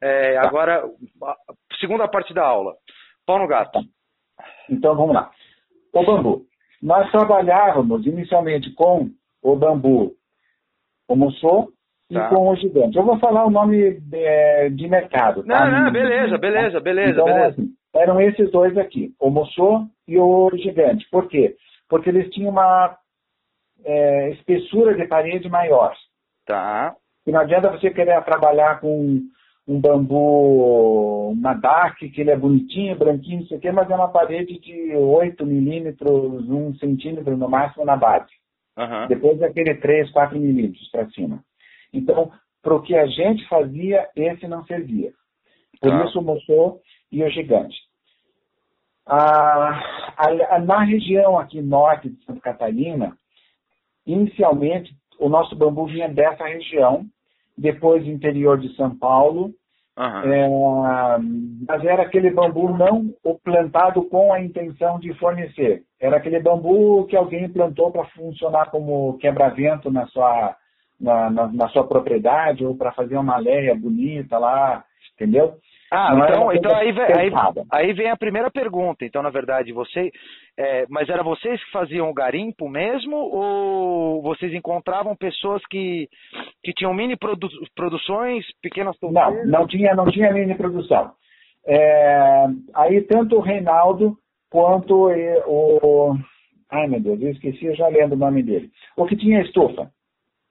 É, tá. Agora, segunda parte da aula. Pau no gato. Tá. Então vamos lá. O bambu. Nós trabalhávamos inicialmente com o bambu homossô e tá. com o gigante. Eu vou falar o nome de, é, de mercado. Tá? Não, não, beleza, beleza, beleza, então, beleza. Assim, eram esses dois aqui, o moçô e o gigante. Por quê? Porque eles tinham uma é, espessura de parede maior. Tá. E não adianta você querer trabalhar com um bambu Madak, que ele é bonitinho, branquinho, não sei o quê, mas é uma parede de 8 milímetros, 1 centímetro no máximo na base. Uhum. Depois é aquele 3, 4 milímetros para cima. Então, para o que a gente fazia, esse não servia. Por tá. isso o moçô e o gigante. Ah, a, na região aqui norte de Santa Catarina, inicialmente o nosso bambu vinha dessa região, depois interior de São Paulo, uhum. é, mas era aquele bambu não plantado com a intenção de fornecer. Era aquele bambu que alguém plantou para funcionar como quebra-vento na sua, na, na, na, sua propriedade ou para fazer uma leia bonita lá, entendeu? Ah, não então, então aí, vem, aí, aí, vem a primeira pergunta. Então, na verdade, você. É, mas era vocês que faziam o garimpo mesmo? Ou vocês encontravam pessoas que, que tinham mini produ produções, pequenas Não, não tinha, não tinha mini produção. É, aí tanto o Reinaldo quanto o. Ai meu Deus, eu esqueci, eu já lendo o nome dele. O que tinha estufa.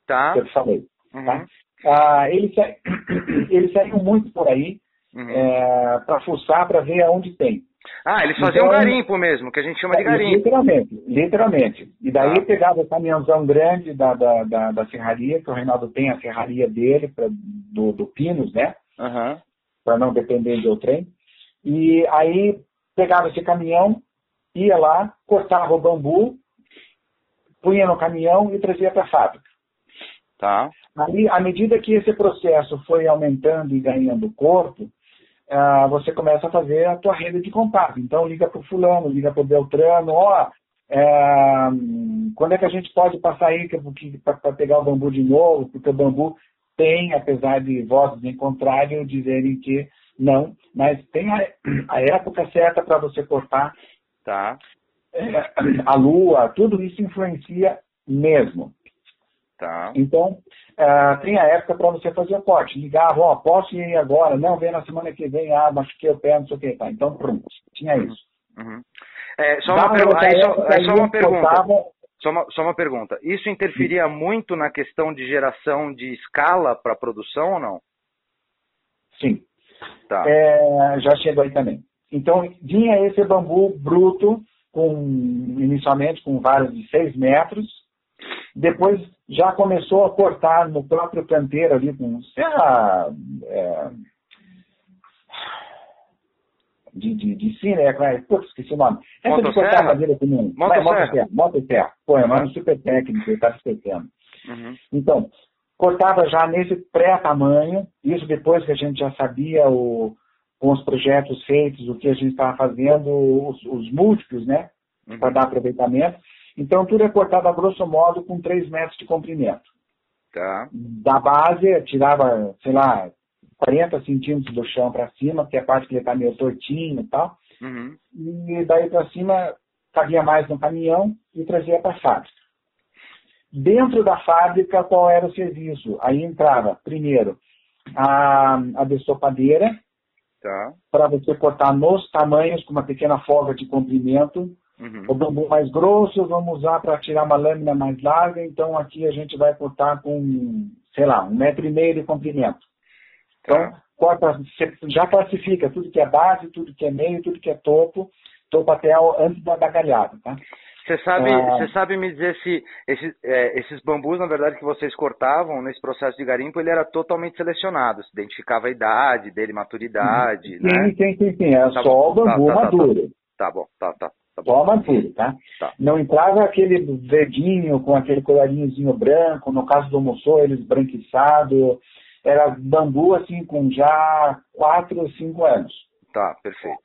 Tá. Que eu falei. Tá? Uhum. Tá? Ah, eles, eles saíam muito por aí uhum. é, para fuçar, para ver aonde tem. Ah, eles faziam então, garimpo mesmo, que a gente chama de é, garimpo. Literalmente, literalmente. E daí ah. pegava o caminhãozão grande da, da, da, da, serraria, que o Reinaldo tem a serraria dele, pra, do, do Pinos, né? Uhum. Para não depender do trem. E aí pegava esse caminhão, ia lá, cortava o bambu, punha no caminhão e trazia para a fábrica. Tá. Aí, à medida que esse processo foi aumentando e ganhando corpo, ah, você começa a fazer a tua rede de contato. Então, liga para o fulano, liga para o Beltrano, ó, é, quando é que a gente pode passar aí para pegar o bambu de novo? Porque o bambu tem, apesar de vozes em contrário dizerem que não, mas tem a, a época certa para você cortar. Tá. É, a lua, tudo isso influencia mesmo. Tá. Então, uh, tem a época para você fazer corte. Ligava, ó, posso ir agora? Não, vem na semana que vem, ah, machuquei o pé, não sei o que. Tá, então, pronto. Tinha uhum. isso. Uhum. É, só, uma pergu aí, só, aí só uma pergunta. Só uma, só uma pergunta. Isso interferia Sim. muito na questão de geração de escala para produção ou não? Sim. Tá. É, já chegou aí também. Então, vinha esse bambu bruto, com inicialmente com varas de 6 metros, depois já começou a cortar no próprio canteiro ali com serra é, de, de, de cine, é, putz, esqueci o nome. Essa de cortar madeira comum. Motosserra. Motosserra. Pô, é um super técnico, ele está esquecendo. Uhum. Então, cortava já nesse pré-tamanho, isso depois que a gente já sabia o, com os projetos feitos, o que a gente estava fazendo, os, os múltiplos, né? Uhum. Para dar aproveitamento. Então, tudo é cortado a grosso modo com 3 metros de comprimento. Tá. Da base, tirava, sei lá, 40 centímetros do chão para cima, que é a parte que ele está meio tortinho e tal. Uhum. E daí para cima, cabia mais no caminhão e trazia para a fábrica. Dentro da fábrica, qual era o serviço? Aí entrava, primeiro, a, a destopadeira, tá. para você cortar nos tamanhos, com uma pequena folga de comprimento, Uhum. O bambu mais grosso vamos usar para tirar uma lâmina mais larga, então aqui a gente vai cortar com, sei lá, um metro e meio de comprimento. Então, tá. corta, já classifica tudo que é base, tudo que é meio, tudo que é topo, topo até antes da, da galhada, tá? Você sabe, é... você sabe me dizer se esses, é, esses bambus, na verdade, que vocês cortavam nesse processo de garimpo, ele era totalmente selecionado, se identificava a idade dele, maturidade, sim, né? Sim, sim, sim, é tá só bom. o bambu tá, tá, tá, maduro. Tá, bom, tá, tá. Tá Toma tudo, tá? tá? Não entrava aquele verdinho com aquele colarinhozinho branco, no caso do moçô, ele esbranquiçado. Era bambu, assim, com já 4 ou 5 anos. Tá, perfeito.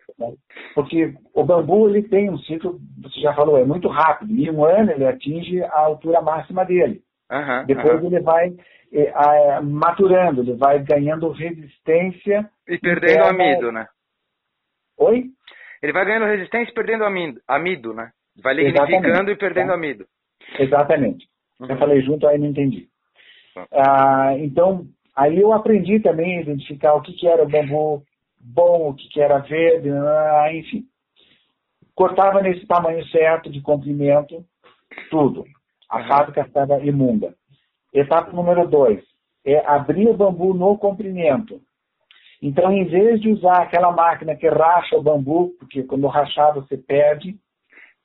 Porque o bambu, ele tem um ciclo, você já falou, é muito rápido. Em um ano, ele atinge a altura máxima dele. Uhum, Depois uhum. ele vai é, maturando, ele vai ganhando resistência. E perdendo amido, né? Oi? Ele vai ganhando resistência e perdendo amido, amido né? Vai lignificando e perdendo tá. amido. Exatamente. Uhum. Eu falei junto, aí não entendi. Tá. Ah, então, aí eu aprendi também a identificar o que, que era o bambu bom, o que, que era verde, ah, enfim. Cortava nesse tamanho certo de comprimento, tudo. A uhum. fábrica estava imunda. Etapa número dois é abrir o bambu no comprimento. Então, em vez de usar aquela máquina que racha o bambu, porque quando rachar você perde,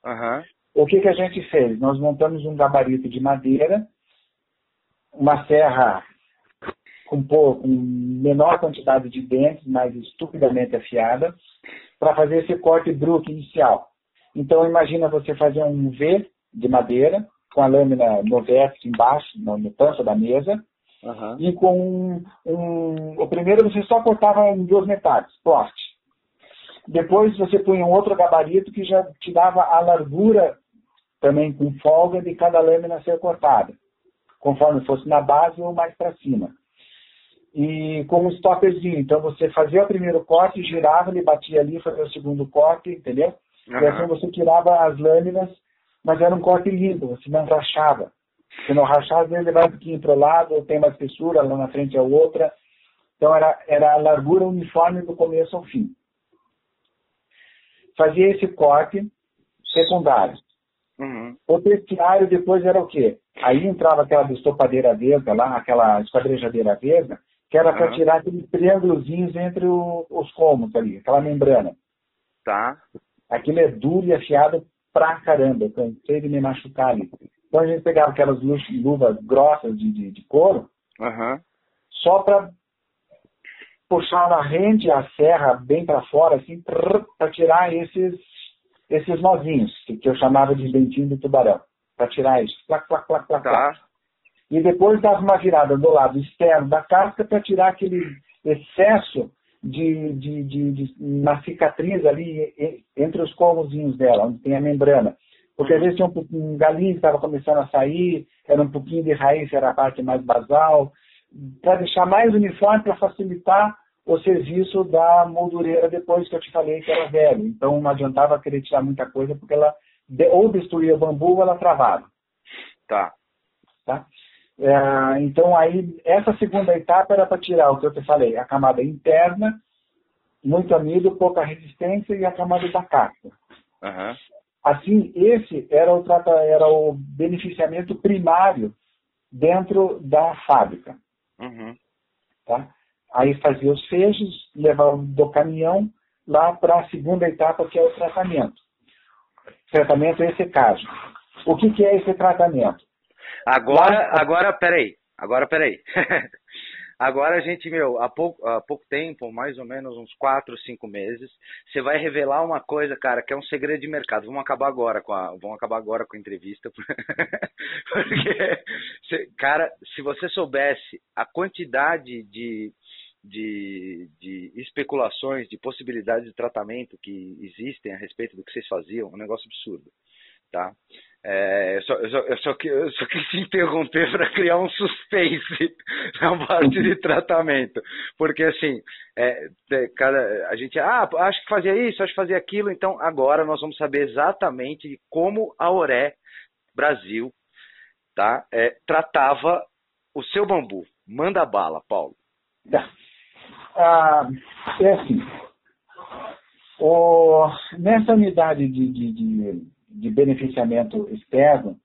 uhum. o que, que a gente fez? Nós montamos um gabarito de madeira, uma serra com, com menor quantidade de dentes, mas estupidamente afiada, para fazer esse corte bruto inicial. Então, imagina você fazer um V de madeira, com a lâmina no vértice embaixo, no, no da mesa, uhum. e com um, O primeiro você só cortava em duas metades, poste. Depois você punha um outro gabarito que já te dava a largura também com folga de cada lâmina ser cortada, conforme fosse na base ou mais para cima. E com um stopperzinho, então você fazia o primeiro corte, girava, ele batia ali, fazia o segundo corte, entendeu? Uhum. E assim você tirava as lâminas mas era um corte limpo, você não rachava. Se não rachava, às vezes ele vai um pouquinho para o lado, ou tem uma espessura, lá na frente é outra. Então era, era a largura uniforme do começo ao fim. Fazia esse corte secundário. Uhum. O terciário depois era o quê? Aí entrava aquela destopadeira verde lá, aquela esquadrejadeira verde, que era para uhum. tirar aqueles triângulozinhos entre o, os cômodos ali, aquela membrana. Tá. Aquilo é duro e afiado pra caramba. Eu cansei de me machucar ali. Então a gente pegava aquelas luvas grossas de, de, de couro, uhum. só para puxar na rente a serra bem para fora, assim, para tirar esses, esses nozinhos, que, que eu chamava de dentinho de tubarão. Para tirar isso. Plac, plac, plac, plac, tá. E depois dava uma virada do lado externo da casca para tirar aquele excesso de, de, de, de, uma cicatriz ali entre os cômodozinhos dela, onde tem a membrana. Porque às vezes tinha um, um galinho que estava começando a sair, era um pouquinho de raiz, era a parte mais basal, para deixar mais uniforme, para facilitar o serviço da moldureira depois que eu te falei que era velho. Então não adiantava querer tirar muita coisa, porque ela ou destruía o bambu ou ela travava. Tá. Tá? É, então, aí, essa segunda etapa era para tirar o que eu te falei, a camada interna, muito amido, pouca resistência e a camada da casca. Uhum. Assim, esse era o, era o beneficiamento primário dentro da fábrica. Uhum. Tá? Aí fazia os fechos, levava do caminhão lá para a segunda etapa, que é o tratamento. Tratamento é esse caso. O que, que é esse tratamento? Agora, agora, peraí. Agora, peraí. Agora a gente, meu, há pouco, há pouco tempo, mais ou menos uns 4, 5 meses, você vai revelar uma coisa, cara, que é um segredo de mercado. Vamos acabar agora com a, vamos acabar agora com a entrevista. Porque, cara, se você soubesse a quantidade de, de, de especulações, de possibilidades de tratamento que existem a respeito do que vocês faziam, é um negócio absurdo, tá? É, eu, só, eu, só, eu, só, eu só quis interromper para criar um suspense na parte de tratamento. Porque, assim, é, cada, a gente, ah, acho que fazia isso, acho que fazia aquilo, então agora nós vamos saber exatamente como a Oré Brasil tá, é, tratava o seu bambu. Manda bala, Paulo. Tá. Ah, é assim, o, nessa unidade de, de, de de beneficiamento externo,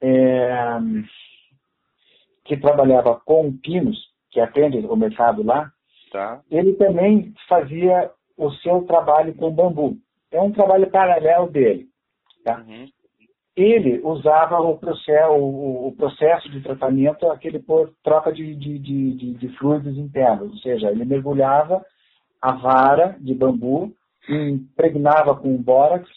é, que trabalhava com pinos, que atende o mercado lá, tá. ele também fazia o seu trabalho com bambu. É um trabalho paralelo dele. Tá? Uhum. Ele usava o processo, o, o, processo de tratamento, aquele por troca de, de, de, de, fluidos internos, ou seja, ele mergulhava a vara de bambu, impregnava com bórax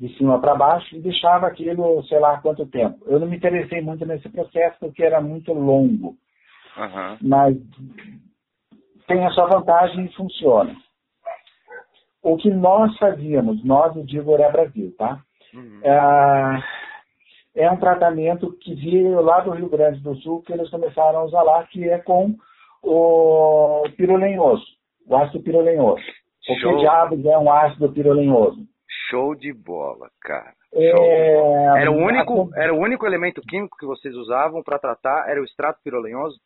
de cima para baixo e deixava aquilo, sei lá quanto tempo. Eu não me interessei muito nesse processo porque era muito longo. Uhum. Mas tem a sua vantagem e funciona. O que nós fazíamos, nós, eu digo, Oré Brasil, tá? Uhum. É, é um tratamento que veio lá do Rio Grande do Sul, que eles começaram a usar lá, que é com o pirolenhoso, o ácido pirolenhoso. O que diabos é um ácido pirolenhoso? Show de bola, cara. É... Era, o único, era o único elemento químico que vocês usavam para tratar, era o extrato pirolenhoso?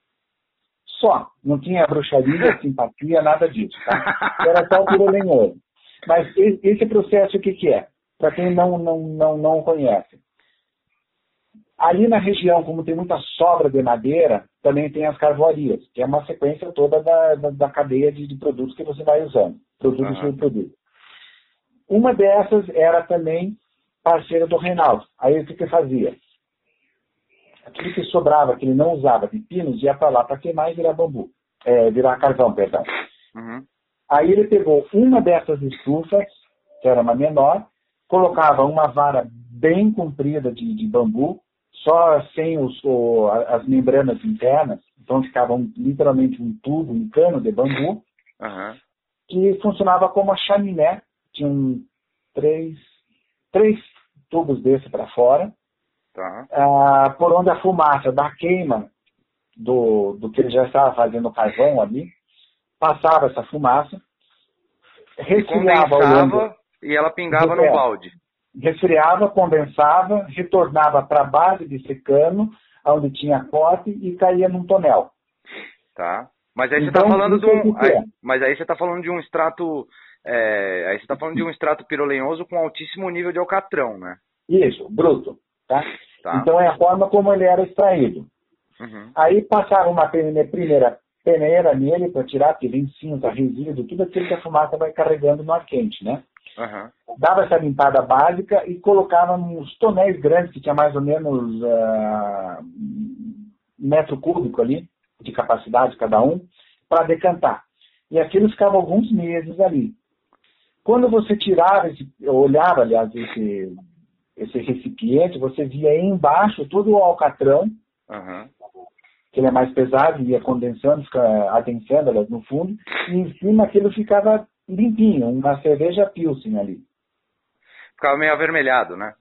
Só. Não tinha bruxaria, simpatia, nada disso. Tá? Era só o pirolenhoso. Mas esse processo o que, que é? Para quem não, não, não, não conhece. Ali na região, como tem muita sobra de madeira, também tem as carvoarias, que é uma sequência toda da, da, da cadeia de, de, produtos que você vai usando, produtos uhum. produto. Uma dessas era também parceira do Reinaldo. Aí o que, que fazia? Aquilo que sobrava, que ele não usava de pinos, ia para lá para queimar e virar bambu. É, virar carvão, perdão. Uhum. Aí ele pegou uma dessas estufas, que era uma menor, colocava uma vara bem comprida de, de bambu, só sem os, o, as membranas internas, então ficava um, literalmente um tubo, um cano de bambu, uhum. que funcionava como a chaminé, tinha um, três, três tubos desse para fora, tá. ah, por onde a fumaça da queima do, do que ele já estava fazendo carvão ali, passava essa fumaça, resfriava longo, e ela pingava no balde. Resfriava, condensava, retornava para a base de secano, onde tinha corte e caía num tonel. Tá. Mas aí você está então, falando de um. É aí, mas aí você está falando de um extrato. É, aí você está falando de um extrato pirolenhoso com altíssimo nível de alcatrão, né? Isso, bruto. Tá? tá. Então é a forma como ele era extraído. Uhum. Aí passaram uma primeira peneira nele para tirar aquele cinza, resíduo, tudo aquilo que a fumaça vai carregando no ar quente, né? Uhum. Dava essa limpada básica e colocava nos tonéis grandes, que tinha mais ou menos uh, metro cúbico ali, de capacidade cada um, para decantar. E aquilo ficava alguns meses ali. Quando você tirava, esse, olhava, aliás, esse, esse recipiente, você via embaixo todo o alcatrão, uhum que ele é mais pesado, ia condensando, fica adensando aliás, no fundo, e em cima aquilo ficava limpinho, uma cerveja Pilsen ali. Ficava meio avermelhado, né?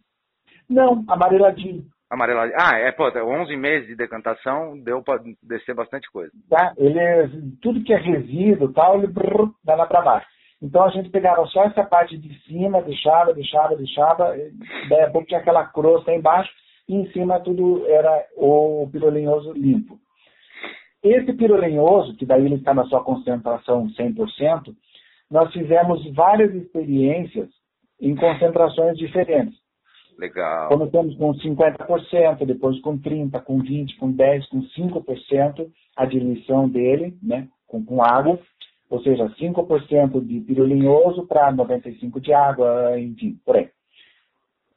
Não, amareladinho. Amareladinho. Ah, é, pô, 11 meses de decantação, deu para descer bastante coisa. Tá, ele tudo que é resíduo tal, ele brrr, dá lá para baixo. Então a gente pegava só essa parte de cima, deixava, deixava, deixava, daí a pouco tinha aquela crosta embaixo, e em cima tudo era o pirolinhoso limpo. Esse pirolenhoso, que daí ele está na sua concentração 100%, nós fizemos várias experiências em concentrações diferentes. Legal. Começamos com 50%, depois com 30%, com 20%, com 10%, com 5% a diluição dele, né, com, com água, ou seja, 5% de pirolinhoso para 95% de água, enfim, por aí.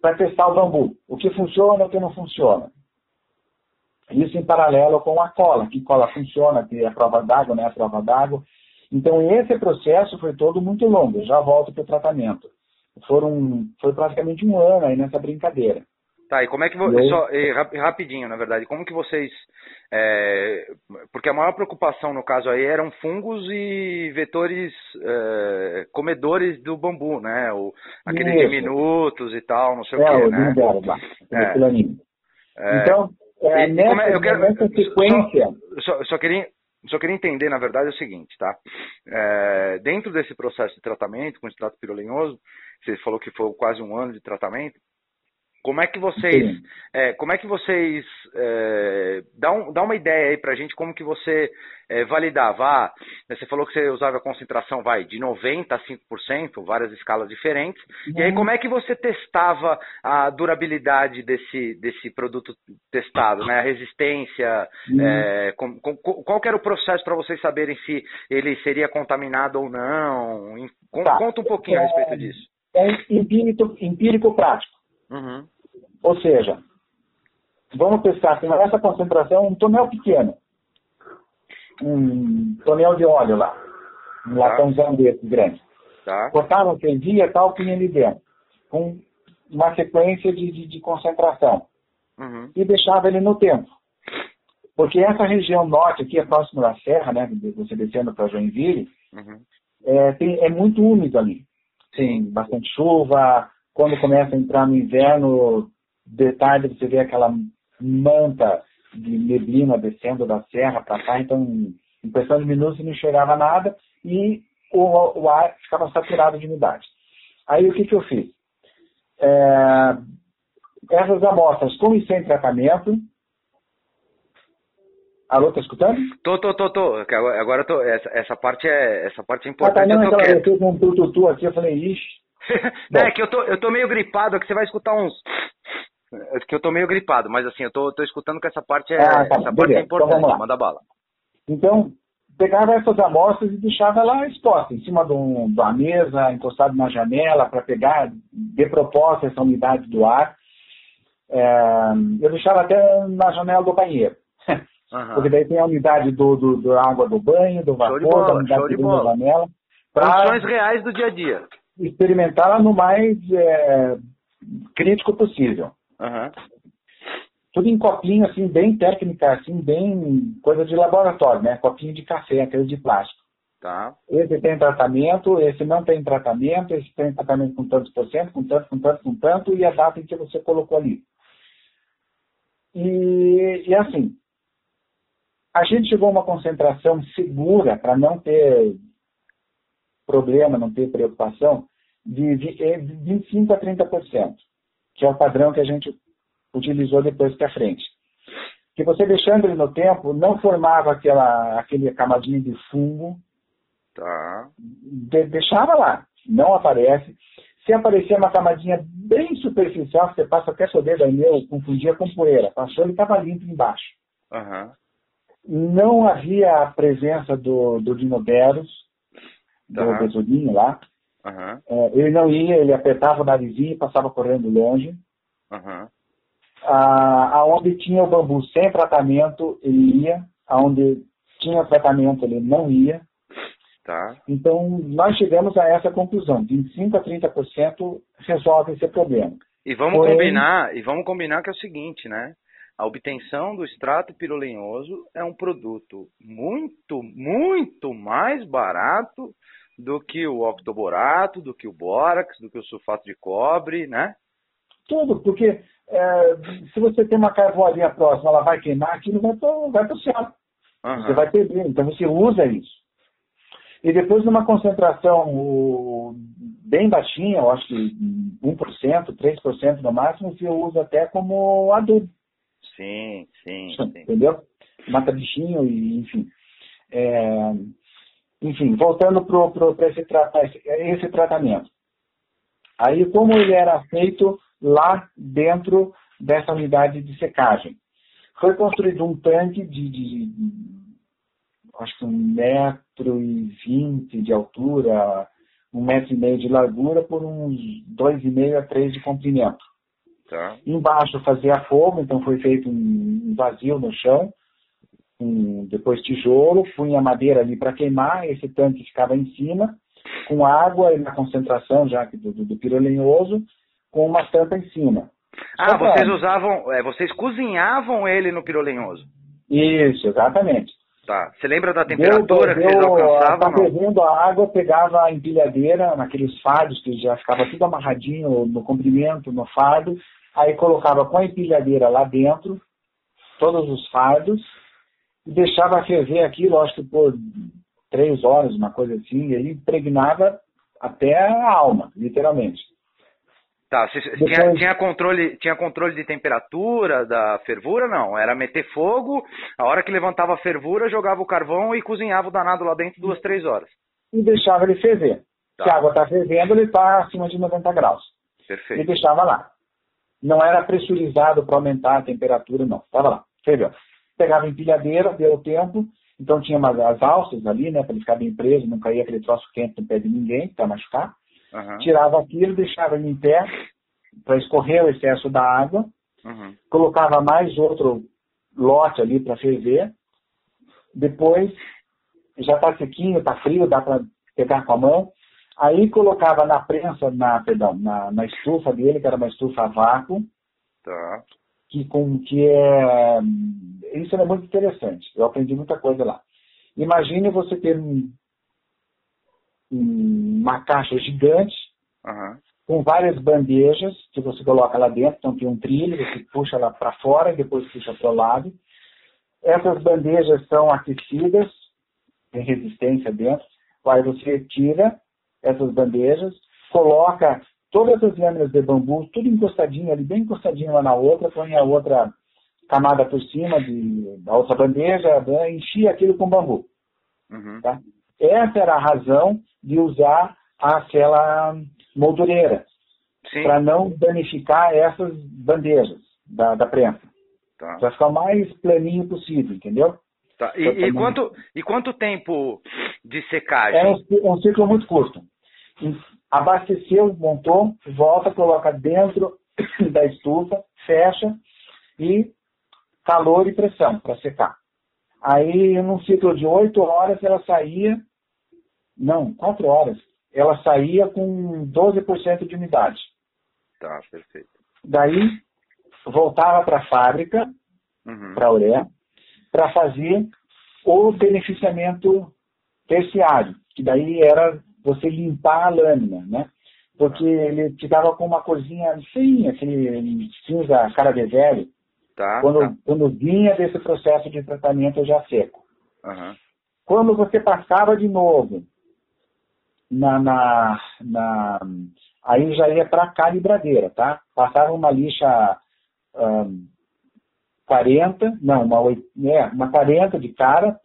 Para testar o bambu, o que funciona e o que não funciona. Isso em paralelo com a cola, que cola funciona, que é a prova d'água, né? A prova d'água. Então, esse processo foi todo muito longo. já volto para o tratamento. Foram, foi praticamente um ano aí nessa brincadeira. Tá, e como é que vocês. Só, rapidinho, na verdade, como que vocês. É, porque a maior preocupação no caso aí eram fungos e vetores é, comedores do bambu, né? O, aqueles Isso. diminutos e tal, não sei é, o quê, né? Dela, lá, é. Então, é, nessa, é, eu quero, nessa sequência. Só, só, só, queria, só queria entender, na verdade, o seguinte, tá? É, dentro desse processo de tratamento com extrato pirolenhoso, você falou que foi quase um ano de tratamento. Como é que vocês, é, como é que vocês é, dá, um, dá uma ideia aí para a gente como que você é, validava? Ah, você falou que você usava a concentração vai de 90 a 5%, várias escalas diferentes. Uhum. E aí como é que você testava a durabilidade desse, desse produto testado, né? A resistência, uhum. É, com, com, qual era o processo para vocês saberem se ele seria contaminado ou não? Tá. Conta um pouquinho a respeito é, disso. É empírico, empírico prático. Uhum. Ou seja, vamos pensar que nessa concentração, um tonel pequeno, um tonel de óleo lá, um tá. latãozão desse grande. Tá. Cortava, fervia tal, punha ali dentro, com uma sequência de, de, de concentração. Uhum. E deixava ele no tempo. Porque essa região norte, aqui é próximo da serra, né, você descendo para Joinville, uhum. é, tem, é muito úmido ali. Tem bastante chuva, quando começa a entrar no inverno, de tarde você vê aquela manta de neblina descendo da serra para cá, então em questão de minutos não enxergava nada e o, o ar ficava saturado de umidade. Aí o que, que eu fiz? É, essas amostras com e sem tratamento. Alô, tá escutando? Tô, tô, tô, tô. Agora tô. Essa, essa parte é essa parte é importante. Ah, tá, não, eu tô então. Eu tô com um tututu aqui, eu falei, ixi. não, é que eu tô, eu tô meio gripado, é que você vai escutar uns. É que eu tô meio gripado, mas assim, eu tô, tô escutando que essa parte é, ah, tá, essa parte é então, importante. Então, manda bala. Então, pegava essas amostras e deixava lá exposta, em cima de, um, de uma mesa, encostado na janela, para pegar de propósito essa umidade do ar. É, eu deixava até na janela do banheiro. Uhum. Porque daí tem a umidade do, do, do, água do banho, do vapor, bola, da umidade que na janela. Condições reais do dia a dia. Experimentar no mais é, crítico possível. Uhum tudo em copinho, assim, bem técnica, assim, bem coisa de laboratório, né? Copinho de café, aquele de plástico. Tá. Esse tem tratamento, esse não tem tratamento, esse tem tratamento com tantos por cento, com tanto, com tanto, com tanto, e a data em que você colocou ali. E, e assim, a gente chegou a uma concentração segura para não ter problema, não ter preocupação, de 25 a 30%, que é o padrão que a gente utilizou depois para frente. Que você deixando ele no tempo, não formava aquela aquele camadinha de fungo. Tá. De, deixava lá, não aparece. Se aparecer uma camadinha bem superficial, você passa até seu dedo aí, meu, confundia com poeira. Passou, ele estava limpo embaixo. Uhum. Não havia a presença do, do Dinoberus, do uhum. besolinho lá. Uhum. É, ele não ia, ele apertava o narizinho e passava correndo longe. Uhum aonde tinha o bambu sem tratamento, ele ia, aonde tinha tratamento, ele não ia. Tá. Então, nós chegamos a essa conclusão, 25 a 30% resolve esse problema. E vamos Porém, combinar, e vamos combinar que é o seguinte, né? A obtenção do extrato pirolenhoso é um produto muito, muito mais barato do que o octoborato, do que o bórax, do que o sulfato de cobre, né? Tudo, porque é, se você tem uma carvoaria próxima, ela vai queimar, aquilo vai para vai o céu. Uhum. Você vai perder. Então você usa isso. E depois numa concentração o, bem baixinha, eu acho que 1%, 3% no máximo, você usa até como adubo. Sim, sim, sim. Entendeu? Mata bichinho e enfim. É, enfim, voltando para esse, esse tratamento. Aí, como ele era feito lá dentro dessa unidade de secagem. Foi construído um tanque de, de, de acho que um metro e vinte de altura, um metro e meio de largura por uns dois e meio a três de comprimento. Tá. Embaixo fazia fogo, então foi feito um vazio no chão, um, depois tijolo, punha madeira ali para queimar, esse tanque ficava em cima, com água e na concentração já do, do, do com uma tampa em cima. Ah, vocês usavam, é, vocês cozinhavam ele no pirolenhoso? Isso, exatamente. Tá. Você lembra da temperatura deu, que vocês alcançavam? Tá fervendo a água, pegava a empilhadeira naqueles fardos que já ficava tudo amarradinho no comprimento, no fardo, aí colocava com a empilhadeira lá dentro, todos os fardos, e deixava ferver aquilo, acho que por três horas, uma coisa assim, e aí impregnava até a alma, literalmente. Tá, você, Depois... tinha, tinha, controle, tinha controle de temperatura, da fervura? Não, era meter fogo, a hora que levantava a fervura, jogava o carvão e cozinhava o danado lá dentro duas, três horas. E deixava ele ferver. Tá. Se a água está fervendo, ele está acima de 90 graus. Perfeito. E deixava lá. Não era pressurizado para aumentar a temperatura, não. Estava lá, ferveu. Pegava empilhadeira, deu tempo, então tinha umas, as alças ali, né, para ele ficar bem preso, não caía aquele troço quente no pé de ninguém, para machucar. Uhum. Tirava aquilo, deixava ele em pé para escorrer o excesso da água, uhum. colocava mais outro lote ali para ferver. Depois, já está sequinho, está frio, dá para pegar com a mão. Aí colocava na prensa, na, perdão, na, na estufa dele, que era uma estufa a vácuo. Tá. Que, com, que é. Isso é muito interessante. Eu aprendi muita coisa lá. Imagine você ter um uma caixa gigante, uhum. com várias bandejas que você coloca lá dentro, então tem um trilho, você puxa lá para fora e depois puxa para o lado. Essas bandejas são aquecidas, tem resistência dentro, aí você tira essas bandejas, coloca todas as lâminas de bambu, tudo encostadinho ali, bem encostadinho uma na outra, põe a outra camada por cima de, da outra bandeja, né, enchia aquilo com bambu. Uhum. Tá? Essa era a razão de usar aquela moldureira, para não danificar essas bandejas da, da prensa. Tá. Para ficar o mais planinho possível, entendeu? Tá. E, e, quanto, e quanto tempo de secagem? É um, um ciclo muito curto. Abasteceu, montou, volta, coloca dentro da estufa, fecha e calor e pressão para secar. Aí, num ciclo de oito horas, ela saía, não, quatro horas, ela saía com 12% de umidade. Tá, perfeito. Daí, voltava para a fábrica, uhum. para a Uré, para fazer o beneficiamento terciário, que daí era você limpar a lâmina, né? Porque ele ficava com uma corzinha assim, aquele cinza cara de velho. Tá, quando, tá. quando vinha desse processo de tratamento já seco. Uhum. Quando você passava de novo na, na, na aí já ia para a calibradeira, tá? Passava uma lixa um, 40, não, uma, é, uma 40 de cara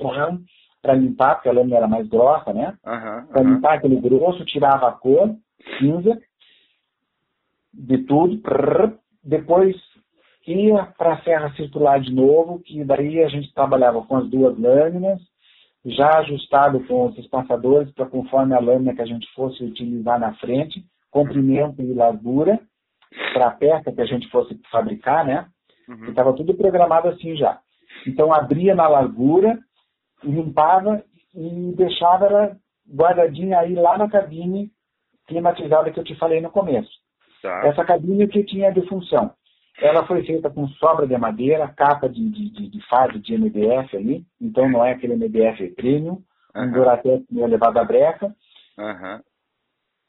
para limpar, porque a lâmina era mais grossa, né? Uhum, para uhum. limpar aquele grosso, tirava a cor, cinza, de tudo, prrr, depois ia para a serra circular de novo, que daí a gente trabalhava com as duas lâminas, já ajustado com os espaçadores para conforme a lâmina que a gente fosse utilizar na frente, comprimento e largura, para a peça que a gente fosse fabricar, né? Uhum. Estava tudo programado assim já. Então abria na largura, limpava e deixava ela guardadinha aí lá na cabine climatizada que eu te falei no começo. Tá. Essa cabine que tinha de função. Ela foi feita com sobra de madeira, capa de, de, de fase de MDF ali, então não é aquele MDF premium, uhum. um Duratex meio elevado à breca. Uhum.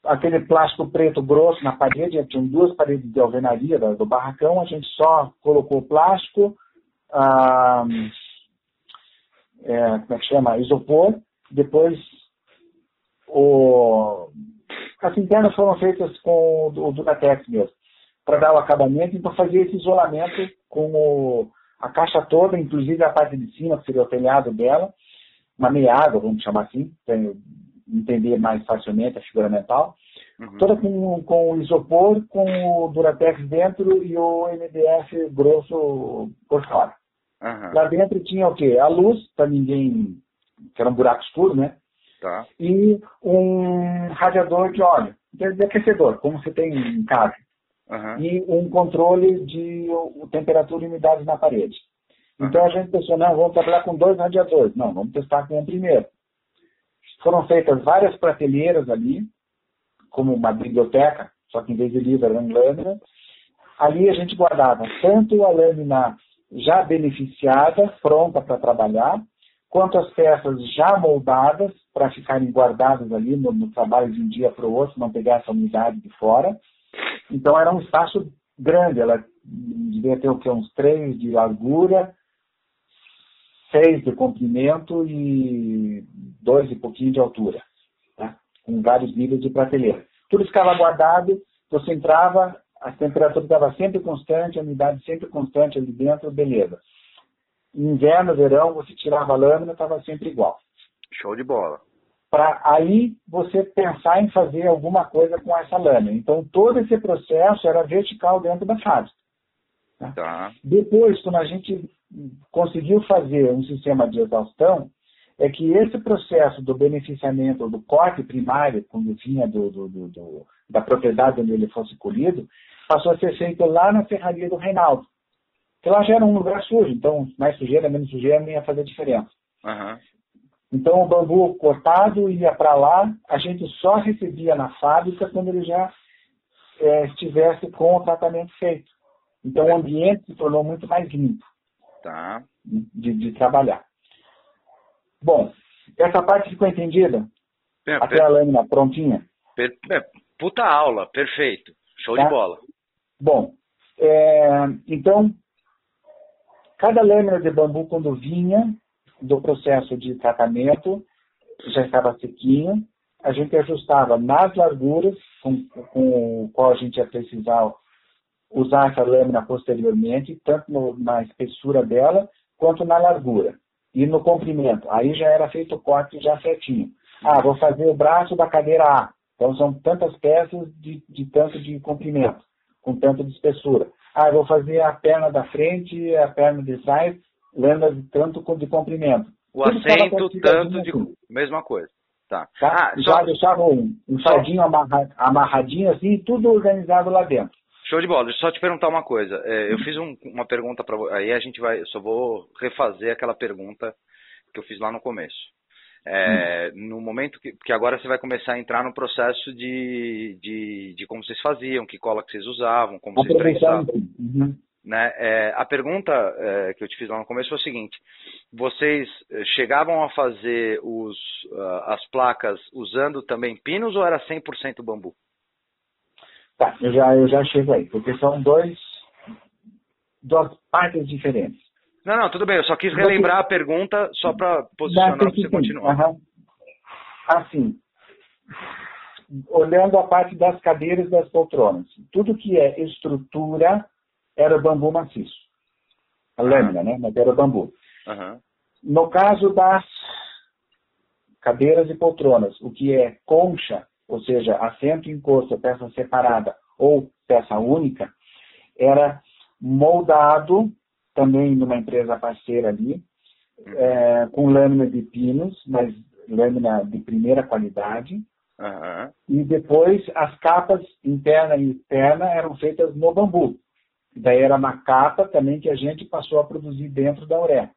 Aquele plástico preto grosso na parede, tinham duas paredes de alvenaria do, do barracão, a gente só colocou plástico, ah, é, como é que chama? Isopor, depois o, as internas foram feitas com o Duratex mesmo para dar o acabamento e para fazer esse isolamento com o, a caixa toda, inclusive a parte de cima, que seria o telhado dela, uma meada, vamos chamar assim, para entender mais facilmente a figura mental, uhum. toda com, com o isopor, com o Duratex dentro e o MDF grosso por fora. Uhum. Lá dentro tinha o quê? A luz, para ninguém, que era um buraco escuro, né? Tá. E um radiador de óleo, de aquecedor, como você tem em casa uhum. e um controle de temperatura e umidade na parede. Uhum. Então a gente pensou, não, vamos trabalhar com dois radiadores. Não, vamos testar com um primeiro. Foram feitas várias prateleiras ali, como uma biblioteca, só que em vez de livro era um lâmina. Ali a gente guardava tanto a lâmina já beneficiada, pronta para trabalhar, quanto as peças já moldadas para ficarem guardadas ali no, no trabalho de um dia para o outro, não pegar essa umidade de fora. Então era um espaço grande, ela devia ter o uns três de largura, seis de comprimento e dois e pouquinho de altura, tá? com vários níveis de prateleira. Tudo ficava guardado, você entrava, a temperatura estava sempre constante, a umidade sempre constante ali dentro, beleza. Inverno, verão, você tirava a lâmina, estava sempre igual. Show de bola para aí você pensar em fazer alguma coisa com essa lâmina. Então, todo esse processo era vertical dentro da fábrica. Né? Tá. Depois, quando a gente conseguiu fazer um sistema de exaustão, é que esse processo do beneficiamento do corte primário, quando vinha do, do, do, da propriedade onde ele fosse colhido, passou a ser feito lá na serraria do Reinaldo. Que lá já era um lugar sujo, então mais sujeira, menos sujeira, não ia fazer diferença. Uhum. Então o bambu cortado ia para lá, a gente só recebia na fábrica quando ele já é, estivesse com o tratamento feito. Então o ambiente se tornou muito mais limpo tá. de, de trabalhar. Bom, essa parte ficou entendida? É, Até a lâmina prontinha? É, puta aula, perfeito. Show tá? de bola. Bom, é, então, cada lâmina de bambu, quando vinha do processo de tratamento, já estava sequinho, a gente ajustava nas larguras com, com o qual a gente ia precisar usar essa lâmina posteriormente, tanto no, na espessura dela quanto na largura. E no comprimento. Aí já era feito o corte já certinho. Ah, vou fazer o braço da cadeira A. Então são tantas peças de, de tanto de comprimento, com tanto de espessura. Ah, vou fazer a perna da frente, a perna de trás, lâmina de tanto de comprimento. O Tudo assento, tanto de. Assim. Mesma coisa. Tá. tá? Ah, já só... deixava um, um sardinho amarra, amarradinho assim, tudo organizado lá dentro. Show de bola. Deixa eu só te perguntar uma coisa. É, eu fiz um, uma pergunta para aí a gente vai, eu só vou refazer aquela pergunta que eu fiz lá no começo. É, hum. No momento que, que agora você vai começar a entrar no processo de, de, de como vocês faziam, que cola que vocês usavam, como vocês prensavam. Uhum. Né? É, a pergunta é, que eu te fiz lá no começo foi o seguinte: vocês é, chegavam a fazer os, uh, as placas usando também pinos ou era 100% bambu? Tá, eu já, eu já chego aí, porque são dois, duas partes diferentes. Não, não, tudo bem, eu só quis relembrar a pergunta só para posicionar para você continuar. Uhum. Assim, olhando a parte das cadeiras das poltronas, tudo que é estrutura era bambu maciço. A lâmina, né? Mas era bambu. Uhum. No caso das cadeiras e poltronas, o que é concha, ou seja, assento e encosto, peça separada ou peça única, era moldado também numa empresa parceira ali, uhum. é, com lâmina de pinos, mas lâmina de primeira qualidade. Uhum. E depois as capas interna e externa eram feitas no bambu. Daí era uma capa também que a gente passou a produzir dentro da Uré.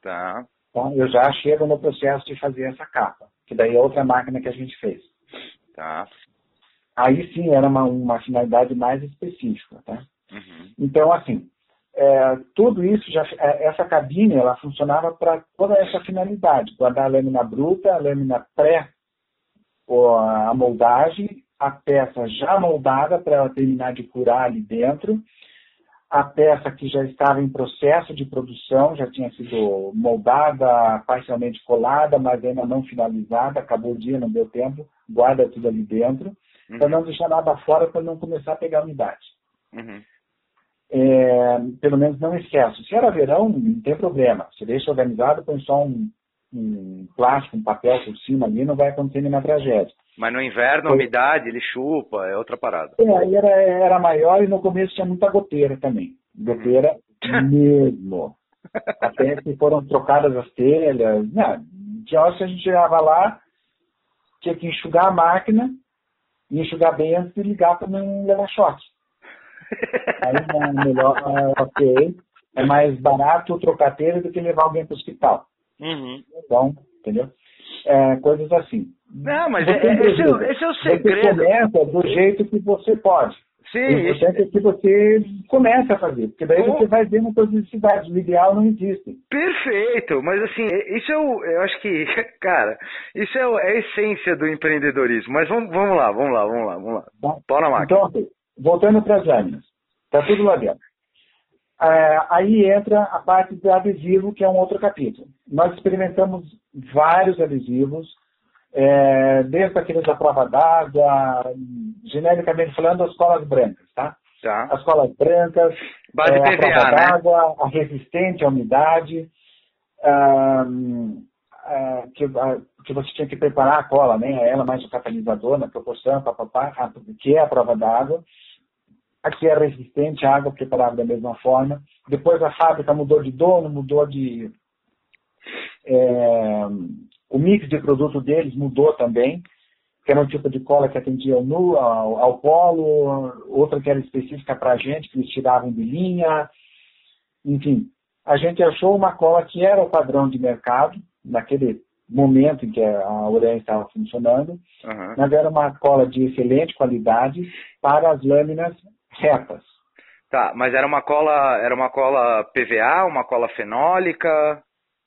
Tá. Então, eu já chego no processo de fazer essa capa, que daí é outra máquina que a gente fez. Tá. Aí sim era uma, uma finalidade mais específica, tá? Uhum. Então, assim, é, tudo isso, já, é, essa cabine, ela funcionava para toda essa finalidade, guardar a lâmina bruta, a lâmina pré, ou a moldagem, a peça já moldada para ela terminar de curar ali dentro, a peça que já estava em processo de produção, já tinha sido moldada, parcialmente colada, mas ainda não finalizada, acabou o dia, não deu tempo, guarda tudo ali dentro, uhum. para não deixar nada fora, para não começar a pegar umidade. Uhum. É, pelo menos não esquece. Se era verão, não tem problema. Você deixa organizado, põe só um, um plástico, um papel por cima ali, não vai acontecer nenhuma tragédia. Mas no inverno, a umidade, ele chupa, é outra parada. É, aí era, era maior e no começo tinha muita goteira também. Goteira mesmo. Até que foram trocadas as telhas. Não, tinha horas que a gente chegava lá, tinha que enxugar a máquina, e enxugar bem antes de ligar para não levar choque. Aí é melhor, ok, é mais barato trocar telha do que levar alguém para o hospital. Uhum. Então, entendeu? É, coisas assim. Não, mas é, esse, é, esse, é o segredo. Você começa do jeito que você pode. Sim. O importante é que você comece a fazer, porque daí você vai ver muitas necessidades. O ideal não existe. Perfeito, mas assim, isso é o. Eu acho que, cara, isso é, é a essência do empreendedorismo. Mas vamos, vamos lá, vamos lá, vamos lá, vamos lá. Tá. Pau na máquina. Então, voltando para as lâminas. Está tudo lá dentro. É, aí entra a parte do adesivo, que é um outro capítulo. Nós experimentamos vários adesivos, é, desde aqueles da prova d'água, genericamente falando, as colas brancas, tá? tá. As colas brancas, Base é, PVA, a prova né? d'água, a resistente à umidade, que, que, você tinha que preparar a cola, né? Ela mais o catalisador na proporção, papapá, que é a prova d'água. Aqui é resistente à água preparada da mesma forma. Depois a fábrica mudou de dono, mudou de. É, o mix de produto deles mudou também, que era um tipo de cola que atendia ao, nu, ao, ao polo, outra que era específica para a gente, que eles tiravam de linha. Enfim, a gente achou uma cola que era o padrão de mercado, naquele momento em que a Ureia estava funcionando, uhum. mas era uma cola de excelente qualidade para as lâminas retas. Tá, mas era uma cola, era uma cola PVA, uma cola fenólica?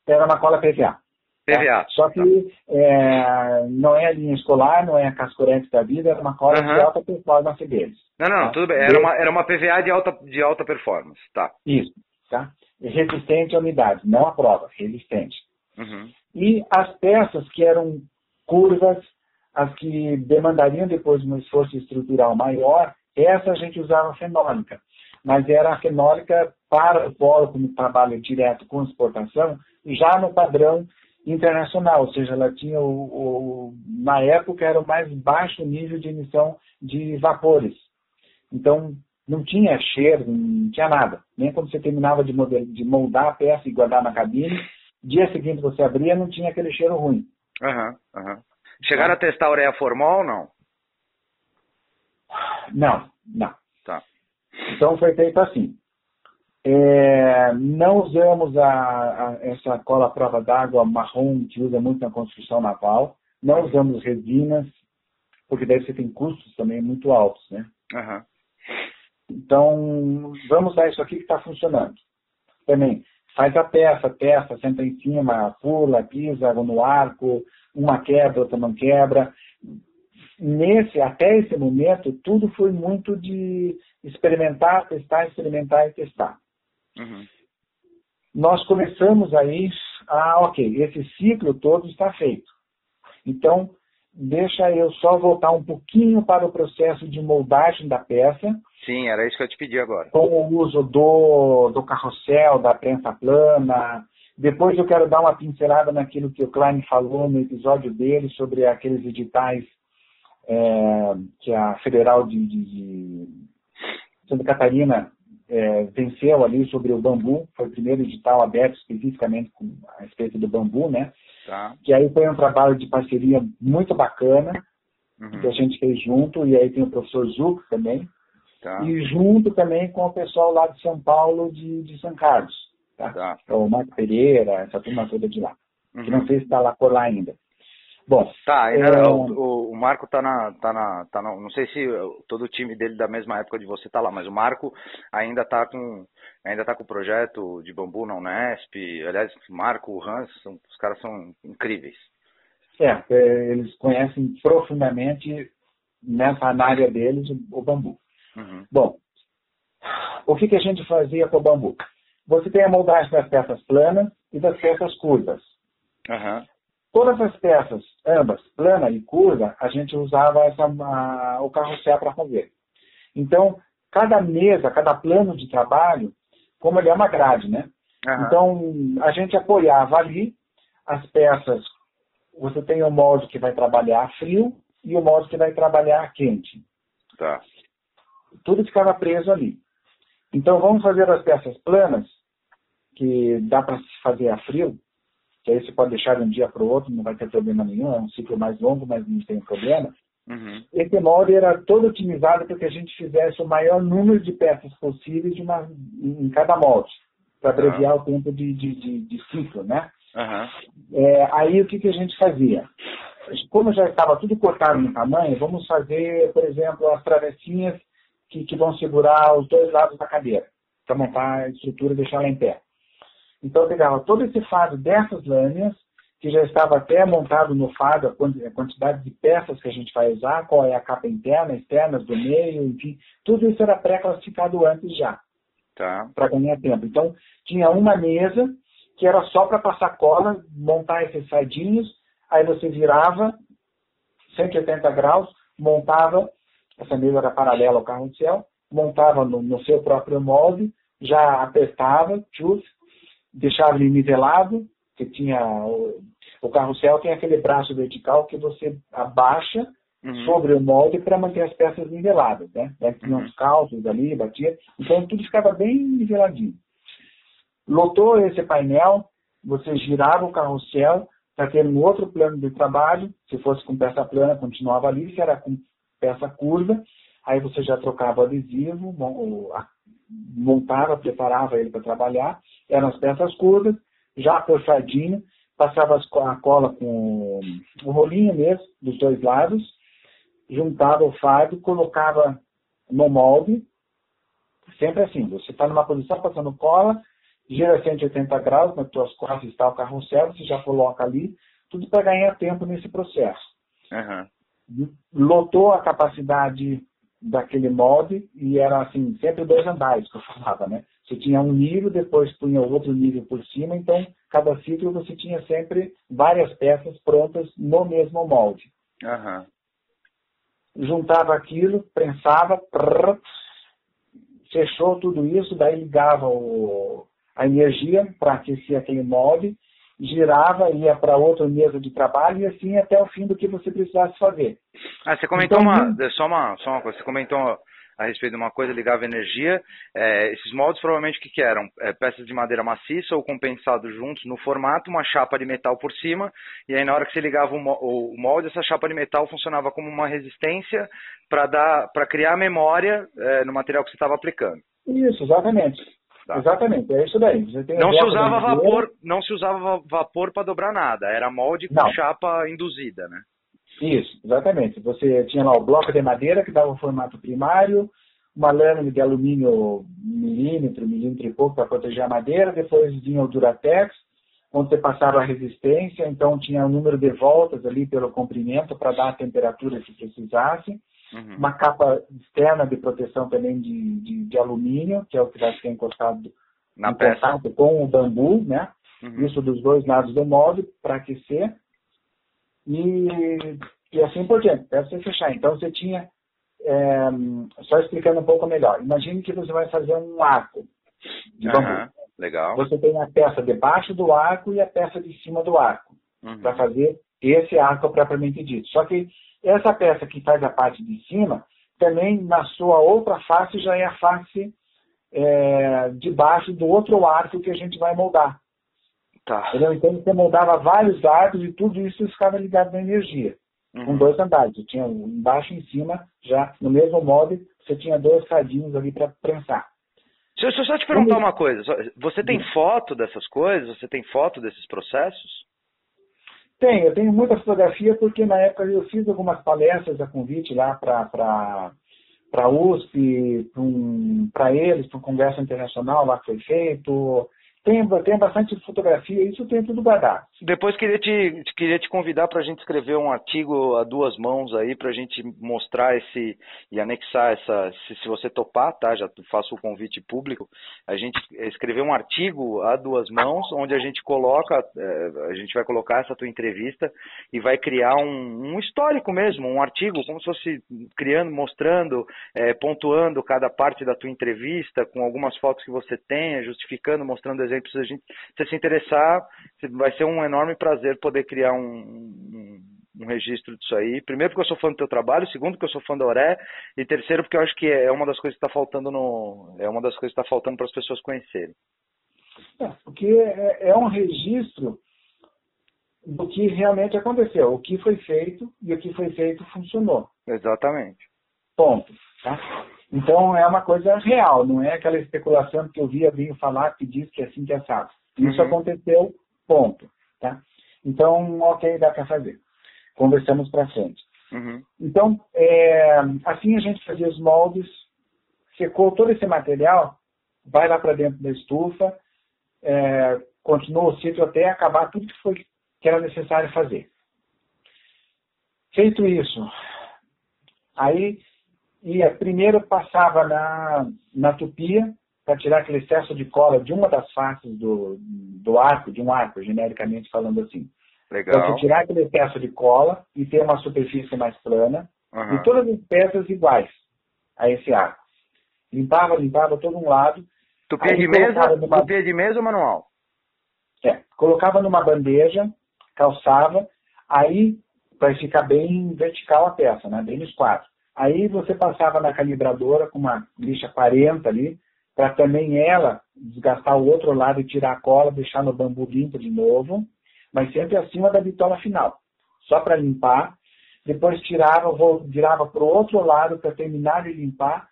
Era uma cola PVA. PVA. Tá? Só que é, não é a linha escolar, não é a cascorete da vida, era uma cola uhum. de alta performance deles. Não, não, tá? tudo bem. Era uma, era uma PVA de alta, de alta performance, tá. Isso, tá? Resistente à umidade, não a prova, resistente. Uhum. E as peças que eram curvas, as que demandariam depois um esforço estrutural maior, essa a gente usava fenólica. Mas era a fenólica para o polo, como trabalho direto com exportação, já no padrão internacional, ou seja, ela tinha, o, o, na época, era o mais baixo nível de emissão de vapores. Então, não tinha cheiro, não tinha nada. Nem quando você terminava de, model, de moldar a peça e guardar na cabine, dia seguinte você abria, não tinha aquele cheiro ruim. Uhum, uhum. Chegaram a testar a ureia formal ou não? Não, não. Tá. Então foi feito assim. É, não usamos a, a, essa cola prova d'água marrom que usa muito na construção naval. Não usamos resinas, porque daí você tem custos também muito altos, né? Uhum. Então, vamos usar isso aqui que está funcionando. Também, faz a peça, testa, senta em cima, pula, pisa no arco, uma quebra, outra não quebra. Nesse, até esse momento, tudo foi muito de experimentar, testar, experimentar e testar. Uhum. Nós começamos aí, ah, ok, esse ciclo todo está feito. Então, deixa eu só voltar um pouquinho para o processo de moldagem da peça. Sim, era isso que eu te pedi agora. Com o uso do, do carrossel, da prensa plana. Depois eu quero dar uma pincelada naquilo que o Klein falou no episódio dele sobre aqueles editais é, que a Federal de, de, de Santa Catarina é, venceu ali sobre o bambu, foi o primeiro edital aberto especificamente com, a respeito do bambu, né? Tá. Que aí foi um trabalho de parceria muito bacana, uhum. que a gente fez junto, e aí tem o professor Zuc também, tá. e junto também com o pessoal lá de São Paulo, de, de São Carlos, tá? tá. O Marco Pereira, essa turma toda de lá, uhum. que não sei se está lá por lá ainda. Bom, tá, é... o, o, Marco tá na, tá na, tá na, não sei se todo o time dele da mesma época de você tá lá, mas o Marco ainda tá com, ainda tá com o projeto de bambu na Unesp, aliás, Marco, o Hans, são, os caras são incríveis. É, é eles conhecem profundamente nessa área deles o bambu. Uhum. Bom, o que, que a gente fazia com o bambu? Você tem a moldagem das peças planas e das peças curvas. Uhum. Todas as peças, ambas, plana e curva, a gente usava essa, a, o carrossel para fazer. Então, cada mesa, cada plano de trabalho, como ele é uma grade, né? Uhum. Então, a gente apoiava ali as peças. Você tem o molde que vai trabalhar frio e o molde que vai trabalhar quente. Tá. Tudo ficava preso ali. Então, vamos fazer as peças planas, que dá para se fazer a frio, que aí você pode deixar de um dia para o outro, não vai ter problema nenhum, é um ciclo mais longo, mas não tem problema. Uhum. Esse molde era todo otimizado para que a gente fizesse o maior número de peças possíveis de uma, em cada molde, para abreviar uhum. o tempo de, de, de, de ciclo, né? Uhum. É, aí o que, que a gente fazia? Como já estava tudo cortado no tamanho, vamos fazer, por exemplo, as travessinhas que, que vão segurar os dois lados da cadeira, para montar a estrutura e deixar ela em pé. Então eu pegava todo esse fado dessas lâminas, que já estava até montado no fado, a quantidade de peças que a gente vai usar, qual é a capa interna, externa, do meio, enfim, tudo isso era pré-classificado antes já. Tá. Para ganhar tempo. Então, tinha uma mesa que era só para passar cola, montar esses fadinhos, aí você virava 180 graus, montava, essa mesa era paralela ao carro de céu, montava no, no seu próprio molde, já apertava, tchuf, deixava ele nivelado, que tinha o, o carrossel tem aquele braço vertical que você abaixa uhum. sobre o molde para manter as peças niveladas, né? Daí tinha uhum. uns calços ali, batia, então tudo ficava bem niveladinho. Lotou esse painel, você girava o carrossel para ter um outro plano de trabalho, se fosse com peça plana, continuava ali, se era com peça curva, aí você já trocava o adesivo, montava, preparava ele para trabalhar, eram as peças curvas, já apoiadinho, passava a cola com o rolinho mesmo, dos dois lados, juntava o fardo, colocava no molde, sempre assim, você está numa posição passando cola, gira 180 graus, nas tuas costas está o carrossel, você já coloca ali, tudo para ganhar tempo nesse processo. Uhum. Lotou a capacidade daquele molde e era assim, sempre dois andares que eu falava, né? Você tinha um nível, depois punha outro nível por cima, então cada ciclo você tinha sempre várias peças prontas no mesmo molde. Uhum. Juntava aquilo, prensava, prrr, fechou tudo isso, daí ligava o, a energia para aquecer aquele molde, girava, ia para outra mesa de trabalho e assim até o fim do que você precisasse fazer. Ah, você comentou então, uma, só uma, só uma coisa, você comentou a respeito de uma coisa, ligava energia. É, esses moldes provavelmente o que, que eram? É, peças de madeira maciça ou compensado juntos no formato, uma chapa de metal por cima, e aí na hora que você ligava o molde, essa chapa de metal funcionava como uma resistência para criar memória é, no material que você estava aplicando. Isso, exatamente. Tá. Exatamente, é isso daí. não se usava vapor, não se usava vapor para dobrar nada, era molde com não. chapa induzida, né? Isso, exatamente. Você tinha lá o bloco de madeira que dava o formato primário, uma lâmina de alumínio milímetro, milímetro e pouco para proteger a madeira, depois vinha o Duratex, onde você passava a resistência, então tinha o um número de voltas ali pelo comprimento para dar a temperatura que precisasse. Uhum. Uma capa externa de proteção também de, de, de, alumínio, que é o que vai ficar encostado Na em peça. contato com o bambu, né? Uhum. Isso dos dois lados do móvel para aquecer. E, e assim por diante, até você fechar. Então você tinha, é, só explicando um pouco melhor, imagine que você vai fazer um arco de uhum. bambu. Legal. Você tem a peça debaixo do arco e a peça de cima do arco, uhum. para fazer esse arco propriamente dito. Só que essa peça que faz a parte de cima, também na sua outra face já é a face é, de baixo do outro arco que a gente vai moldar. Tá. Entendeu? Então você moldava vários arcos e tudo isso ficava ligado na energia. Uhum. Com dois andares. Você tinha embaixo e em cima, já no mesmo molde, você tinha dois cadinhos ali para prensar. Deixa eu só te perguntar uma coisa. Você tem foto dessas coisas? Você tem foto desses processos? Tenho, eu tenho muita fotografia porque na época eu fiz algumas palestras a convite lá para a USP, para um, eles, para um congresso internacional lá que foi feito. Tem, tem bastante fotografia, isso tem tudo guardado. Depois queria te, queria te convidar para a gente escrever um artigo a duas mãos aí, para a gente mostrar esse e anexar essa, se, se, você topar, tá? Já faço o convite público, a gente escrever um artigo a duas mãos, onde a gente coloca, é, a gente vai colocar essa tua entrevista e vai criar um, um histórico mesmo, um artigo, como se fosse criando, mostrando, é, pontuando cada parte da tua entrevista, com algumas fotos que você tenha, justificando, mostrando exemplos, a gente, se se interessar, vai ser um enorme prazer poder criar um, um, um, registro disso aí. Primeiro porque eu sou fã do teu trabalho, segundo porque eu sou fã da Oré, e terceiro porque eu acho que é uma das coisas que está faltando no, é uma das coisas que está faltando para as pessoas conhecerem. É, porque é, é um registro do que realmente aconteceu, o que foi feito e o que foi feito funcionou. Exatamente. Ponto. Tá? Então é uma coisa real, não é aquela especulação que eu via vinho falar que diz que é assim que é sábio. Isso uhum. aconteceu, ponto. Tá? Então, ok, dá para fazer. Conversamos para frente. Uhum. Então, é, assim a gente fazia os moldes, secou todo esse material, vai lá para dentro da estufa, é, continua o ciclo até acabar tudo que, foi, que era necessário fazer. Feito isso, aí ia, primeiro passava na, na tupia para tirar aquele excesso de cola de uma das faces do, do arco, de um arco, genericamente falando assim. Legal. Então, tirar aquele excesso de cola e ter uma superfície mais plana uhum. e todas as peças iguais a esse arco. Limpava, limpava todo um lado. Tupia de mesa, numa... tupia de mesa ou manual? É, colocava numa bandeja, calçava, aí vai ficar bem vertical a peça, né? bem nos quatro. Aí você passava na calibradora com uma lixa 40 ali, para também ela desgastar o outro lado e tirar a cola, deixar no bambu limpo de novo, mas sempre acima da bitola final, só para limpar. Depois tirava, virava para o outro lado para terminar de limpar,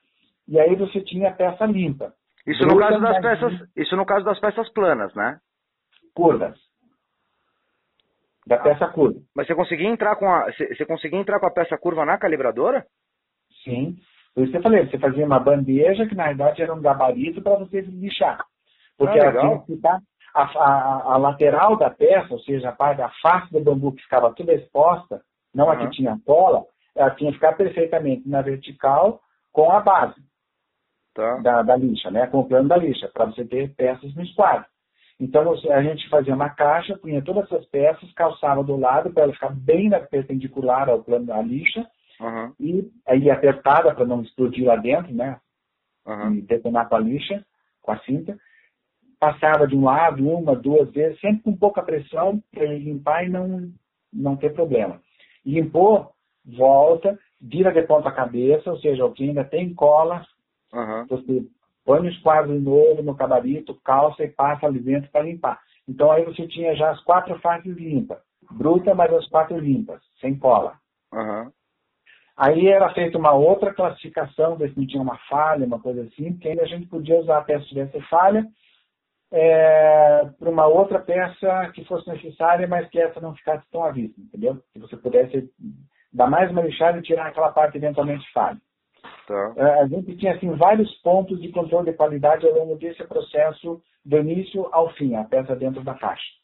e aí você tinha a peça limpa. Isso no, caso das peças, isso no caso das peças planas, né? Curvas. Da ah, peça curva. Mas você conseguia entrar com a você conseguia entrar com a peça curva na calibradora? Sim. Por isso que eu falei, você fazia uma bandeja que na verdade era um gabarito para você lixar. Porque ah, ela tinha que ficar a, a, a, lateral da peça, ou seja, a parte, a face do bambu que ficava toda exposta, não uhum. a que tinha cola, ela tinha que ficar perfeitamente na vertical com a base tá. da, da lixa, né? com o plano da lixa, para você ter peças no esquadro. Então a gente fazia uma caixa, punha todas essas peças, calçava do lado para ela ficar bem perpendicular ao plano da lixa, uhum. e aí apertada para não explodir lá dentro, né? Uhum. E detonar com a lixa, com a cinta. Passava de um lado, uma, duas vezes, sempre com pouca pressão, para limpar e não, não ter problema. Limpou, volta, vira de ponta cabeça, ou seja, o que ainda tem cola, uhum. você põe o esquadro novo no cabarito, calça e passa ali dentro para limpar. Então aí você tinha já as quatro faces limpas. Bruta, mas as quatro limpas, sem cola. Uhum. Aí era feita uma outra classificação, ver se não tinha uma falha, uma coisa assim, porque ainda a gente podia usar a peça se tivesse falha é, para uma outra peça que fosse necessária, mas que essa não ficasse tão à vista, entendeu? Que você pudesse dar mais uma lixada e tirar aquela parte eventualmente falha. Tá. É, a gente tinha assim, vários pontos de controle de qualidade ao longo desse processo, do início ao fim, a peça dentro da caixa.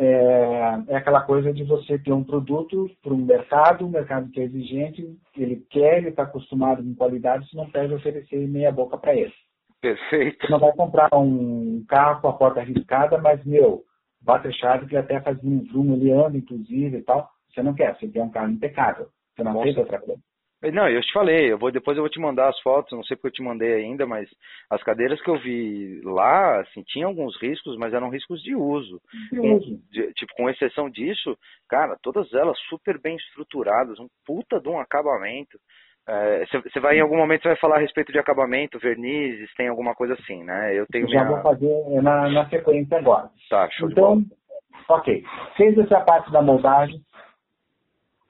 É, é aquela coisa de você ter um produto para um mercado, um mercado que é exigente, ele quer, ele está acostumado com qualidade, você não pode oferecer meia boca para ele. Perfeito. Você não vai comprar um carro com a porta arriscada, mas, meu, bate chave que até faz um zoom, ele anda, inclusive, e tal. Você não quer, você quer um carro impecável. Você não aceita outra coisa. Não, eu te falei, eu vou depois eu vou te mandar as fotos, não sei porque eu te mandei ainda, mas as cadeiras que eu vi lá, assim, tinham alguns riscos, mas eram riscos de uso. De uso. De, tipo, com exceção disso, cara, todas elas super bem estruturadas, um puta de um acabamento. Você é, vai em algum momento vai falar a respeito de acabamento, vernizes, tem alguma coisa assim, né? Eu tenho Já minha... vou fazer na, na sequência agora. Tá, show então, de bola. ok. Fez essa parte da moldagem,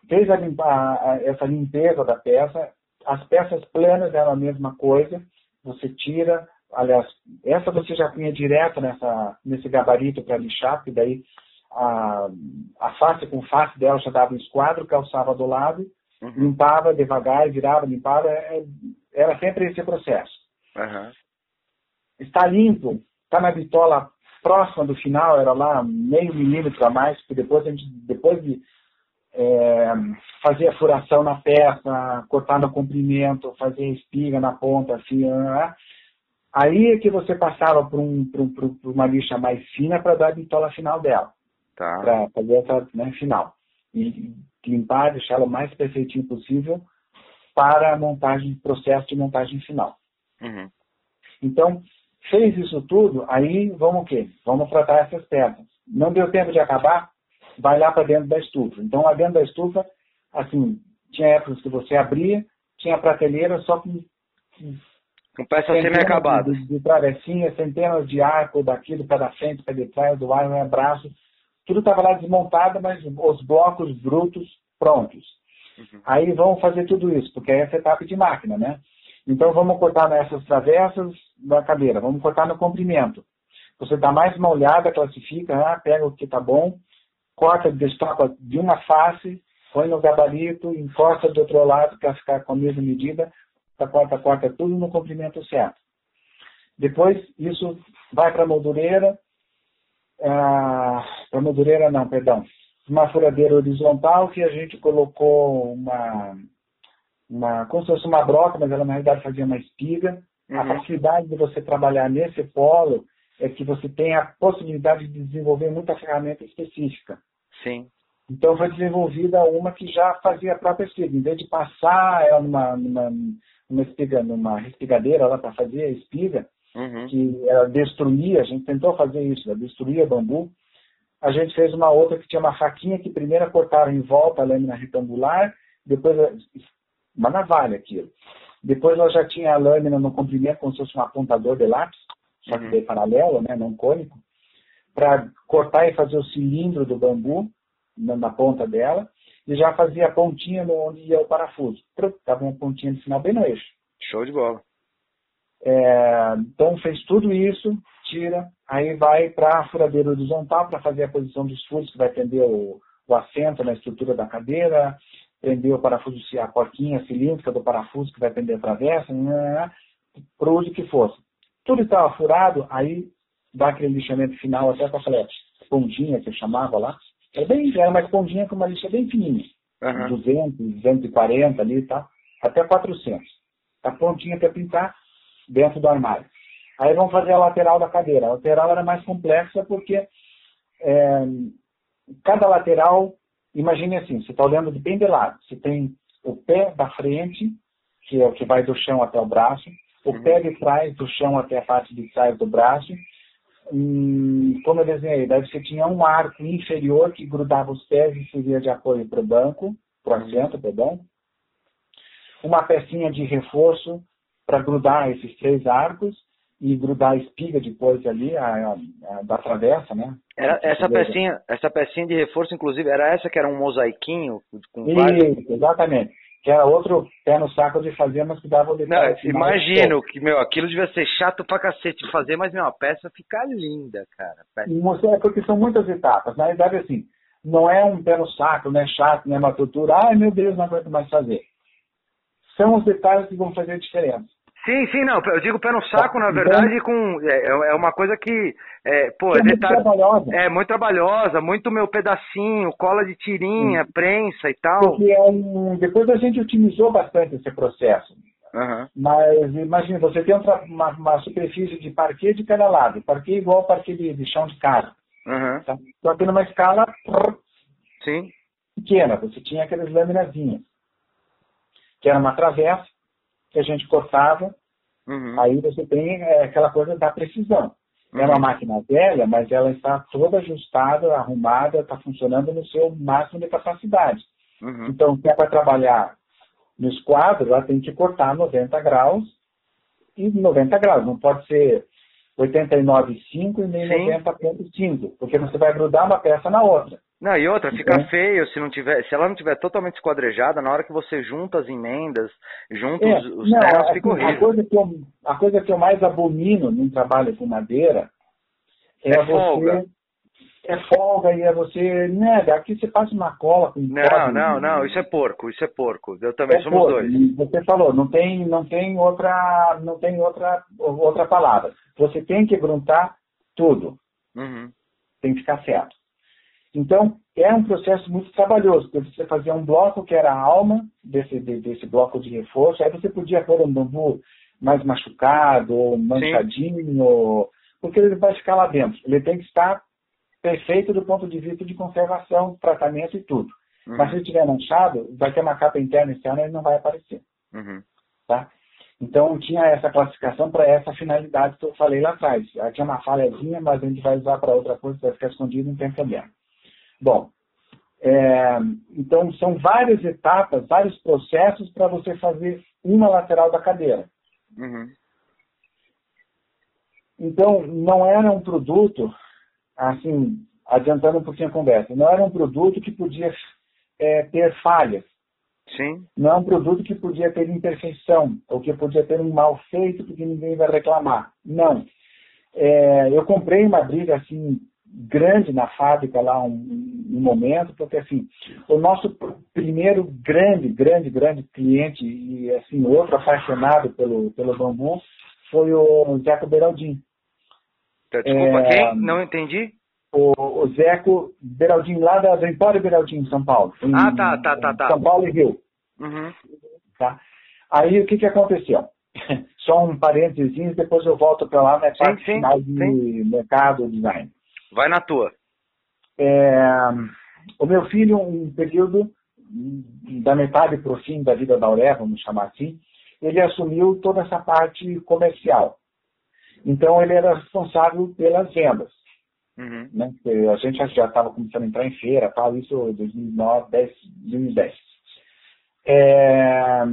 fez a, a, essa limpeza da peça, as peças planas eram a mesma coisa, você tira, aliás, essa você já punha direto nessa, nesse gabarito para lixar, que daí a, a face com face dela já dava um esquadro, calçava do lado, uhum. limpava devagar, virava, limpava, é, era sempre esse processo. Uhum. Está limpo, está na bitola próxima do final, era lá meio milímetro a mais, porque depois, a gente, depois de é, fazer a furação na peça, cortar no comprimento, fazer espiga na ponta, assim, né? aí é que você passava para um, um, uma lixa mais fina para dar a bitola final dela. Tá. Para fazer essa né, final. E limpar, deixar ela o mais perfeitinho possível para a montagem, processo de montagem final. Uhum. Então, fez isso tudo, aí vamos o quê? Vamos tratar essas peças. Não deu tempo de acabar? Vai lá para dentro da estufa. Então, lá dentro da estufa, assim, tinha épocas que você abria, tinha prateleira só com. Com peças semi-acabadas. De, de travessinha, centenas de arcos daquilo para frente, para trás, do ar, um braço. Tudo estava lá desmontado, mas os blocos brutos prontos. Uhum. Aí vamos fazer tudo isso, porque é essa etapa de máquina, né? Então vamos cortar nessas travessas da cadeira, vamos cortar no comprimento. Você dá mais uma olhada, classifica, ah, pega o que está bom, corta, destaca de uma face, põe no gabarito, encosta do outro lado para ficar com a mesma medida, corta, corta tudo no comprimento certo. Depois, isso vai para a moldureira, ah, para a moldureira não, perdão, uma furadeira horizontal que a gente colocou uma, uma como se fosse uma broca, mas ela na realidade fazia uma espiga. Uhum. A facilidade de você trabalhar nesse polo é que você tem a possibilidade de desenvolver muita ferramenta específica. Sim. Então foi desenvolvida uma que já fazia a própria espiga. Em vez de passar ela numa, numa, numa, espiga, numa respigadeira lá para fazer a espiga, uhum. que ela destruía, a gente tentou fazer isso, ela destruía bambu. A gente fez uma outra que tinha uma faquinha que primeiro cortaram em volta a lâmina retangular, depois uma navalha aquilo. Depois ela já tinha a lâmina no comprimento como se fosse um apontador de lápis, só que uhum. paralelo, né, não cônico para cortar e fazer o cilindro do bambu na, na, ponta dela e já fazia a pontinha no, onde ia o parafuso. Estava uma pontinha no final bem no eixo. Show de bola. É, então fez tudo isso, tira, aí vai para a furadeira horizontal para fazer a posição dos furos, que vai prender o, o assento na estrutura da cadeira, prender o parafuso, a porquinha cilíndrica do parafuso que vai prender a travessa, né, para o uso que fosse. tudo estava furado, aí dá aquele lixamento final até com aquela pontinha que eu chamava lá. Era, bem, era uma esponjinha com uma lixa bem fininha. Uhum. 200, 240 ali e tá? tal, até 400. Tá prontinha para pintar dentro do armário. Aí vamos fazer a lateral da cadeira. A lateral era mais complexa porque é, cada lateral, imagine assim, você está olhando de bem de lado. Você tem o pé da frente, que é o que vai do chão até o braço, o uhum. pé de trás do chão até a parte de trás do braço. Hum, como eu desenhei, daí você tinha um arco inferior que grudava os pés e servia de apoio para o banco, para o assento, perdão. Uma pecinha de reforço para grudar esses três arcos e grudar a espiga depois ali, a, a, a da travessa, né? Era, essa, pecinha, essa pecinha de reforço, inclusive, era essa que era um mosaiquinho? Com Isso, vários... exatamente. Que era outro pé no saco de fazer, mas que dava o detalhe. Não, imagino que, meu, aquilo devia ser chato pra cacete de fazer, mas, meu, a peça fica linda, cara. É porque são muitas etapas. Na verdade, assim, não é um pé no saco, não é chato, não é uma tortura. Ai, meu Deus, não aguento mais fazer. São os detalhes que vão fazer a diferença. Sim, sim, não. Eu digo pé no saco, na verdade, com é, é, é uma coisa que é, pô, é, muito trabalhosa. É muito trabalhosa, muito meu pedacinho, cola de tirinha, sim. prensa e tal. Porque é um, depois a gente otimizou bastante esse processo. Uhum. Mas imagina, você tem uma, uma, superfície de parquet de cada lado. Parquet igual parquet de, de chão de casa. Uhum. Tá? Só que numa escala Sim. pequena. Você tinha aquelas laminazinhas. Que era uma travessa que a gente cortava. Uhum. Aí você tem é, aquela coisa da precisão. Uhum. É uma uhum. máquina velha, mas ela está toda ajustada, arrumada, está funcionando no seu máximo de capacidade. Uhum. Então, se é para trabalhar no esquadro, ela tem que cortar 90 graus e 90 graus. Não pode ser 89,5 e nem 90,5, porque você vai grudar uma peça na outra. Não, e outra, fica então, feio se não tiver, se ela não tiver totalmente esquadrejada, na hora que você junta as emendas, junta é, os, os não, ternos, fica horrível. A coisa, que eu, a coisa que eu mais abomino num trabalho com madeira é, é folga. você. É folga e é você. Né, aqui você passa uma cola com Não, não, não, isso é porco, isso é porco. Eu também é somos porco. dois. Você falou, não tem, não tem outra, não tem outra, outra palavra. Você tem que gruntar tudo. Uhum. Tem que ficar certo. Então, é um processo muito trabalhoso, porque você fazia um bloco que era a alma desse, desse bloco de reforço, aí você podia pôr um bambu mais machucado, ou manchadinho, porque ele vai ficar lá dentro. Ele tem que estar perfeito do ponto de vista de conservação, tratamento e tudo. Uhum. Mas se ele estiver manchado, vai ter uma capa interna e externa e ele não vai aparecer. Uhum. Tá? Então tinha essa classificação para essa finalidade que eu falei lá atrás. Aqui é uma falhazinha, mas a gente vai usar para outra coisa, vai ficar escondido, não tem problema. Bom, é, então são várias etapas, vários processos para você fazer uma lateral da cadeira. Uhum. Então, não era um produto, assim, adiantando um pouquinho a conversa, não era um produto que podia é, ter falhas. Sim. Não é um produto que podia ter imperfeição, ou que podia ter um mal feito porque ninguém vai reclamar. Não. É, eu comprei uma briga assim grande na fábrica lá um, um, momento, porque assim, o nosso primeiro grande, grande, grande cliente e assim, outro apaixonado pelo, pelo bambu foi o Zeco Beraldin. Desculpa, é, quem? Não entendi. O, o Zeco Beraldin, lá da, do Empório Beraldin, São Paulo. Em, ah, tá, tá, tá, tá. São Paulo e Rio. Uhum. Tá? Aí o que, que aconteceu? Só um parênteses, depois eu volto para lá na parte sim, final de sim. mercado design. Vai na tua. É, o meu filho, um período da metade para o fim da vida da Auré, vamos chamar assim, ele assumiu toda essa parte comercial. Então, ele era responsável pelas vendas. Uhum. Né? A gente já estava começando a entrar em feira, tal, isso em 2009, 10, 2010. É,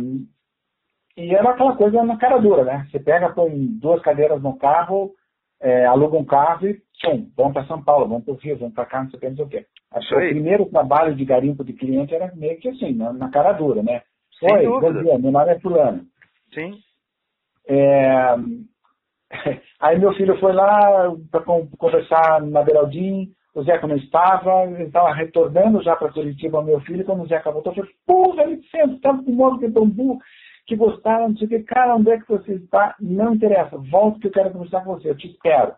e era aquela coisa na cara dura, né? Você pega, põe duas cadeiras no carro, é, aluga um carro e pum, vamos para São Paulo, vamos para o Rio, vamos para cá, não sei o que, não sei o que. O primeiro trabalho de garimpo de cliente era meio que assim, na, na cara dura, né? Oi, bom dia, meu nome é fulano. Sim. É... Aí meu filho foi lá para conversar na Beraldim, o Zeca não estava, ele estava retornando já para Curitiba, meu filho, quando o Zeca voltou, eu falei, porra, ele sempre estava com modo de bambu, que gostaram, não sei o que. Cara, onde é que você está? Não interessa. Volta que eu quero conversar com você. Eu te espero.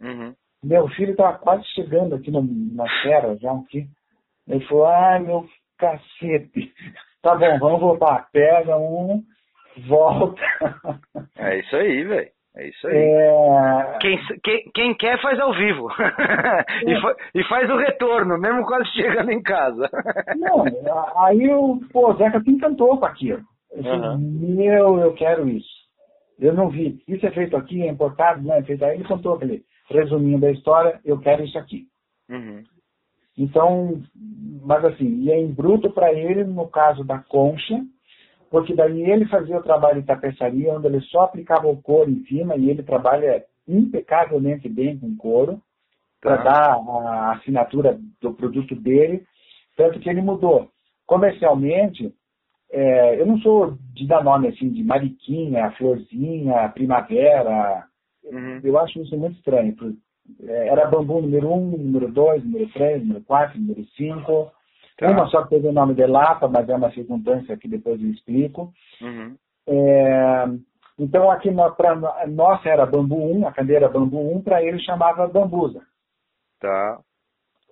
Uhum. Meu filho estava quase chegando aqui no, na terra já aqui. Ele falou, ai, meu cacete. Tá bom, vamos voltar. Pega um, volta. É isso aí, velho. É isso aí. É... Quem, quem, quem, quer faz ao vivo. É. e, fa, e, faz o retorno, mesmo quase chegando em casa. Não, aí o pô, Zeca se encantou com aquilo. Eu uhum. meu, eu quero isso. Eu não vi. Isso é feito aqui, é importado, não é feito aí. Ele contou aquele resuminho da história, eu quero isso aqui. Uhum. Então, mas assim, ia em bruto para ele, no caso da concha, porque daí ele fazia o trabalho de tapeçaria, onde ele só aplicava o couro em cima, e ele trabalha impecavelmente bem com couro, para tá. dar a assinatura do produto dele, tanto que ele mudou. Comercialmente, é, eu não sou de dar nome assim, de mariquinha, florzinha, primavera, uhum. eu acho isso muito estranho. É, era bambu número 1, um, número 2, número 3, número 4, número 5, Tá. Uma só que teve o nome de Lapa, mas é uma circunstância que depois eu explico. Uhum. É, então, aqui para nós era Bambu 1, a cadeira Bambu 1, para ele chamava Bambusa. Tá.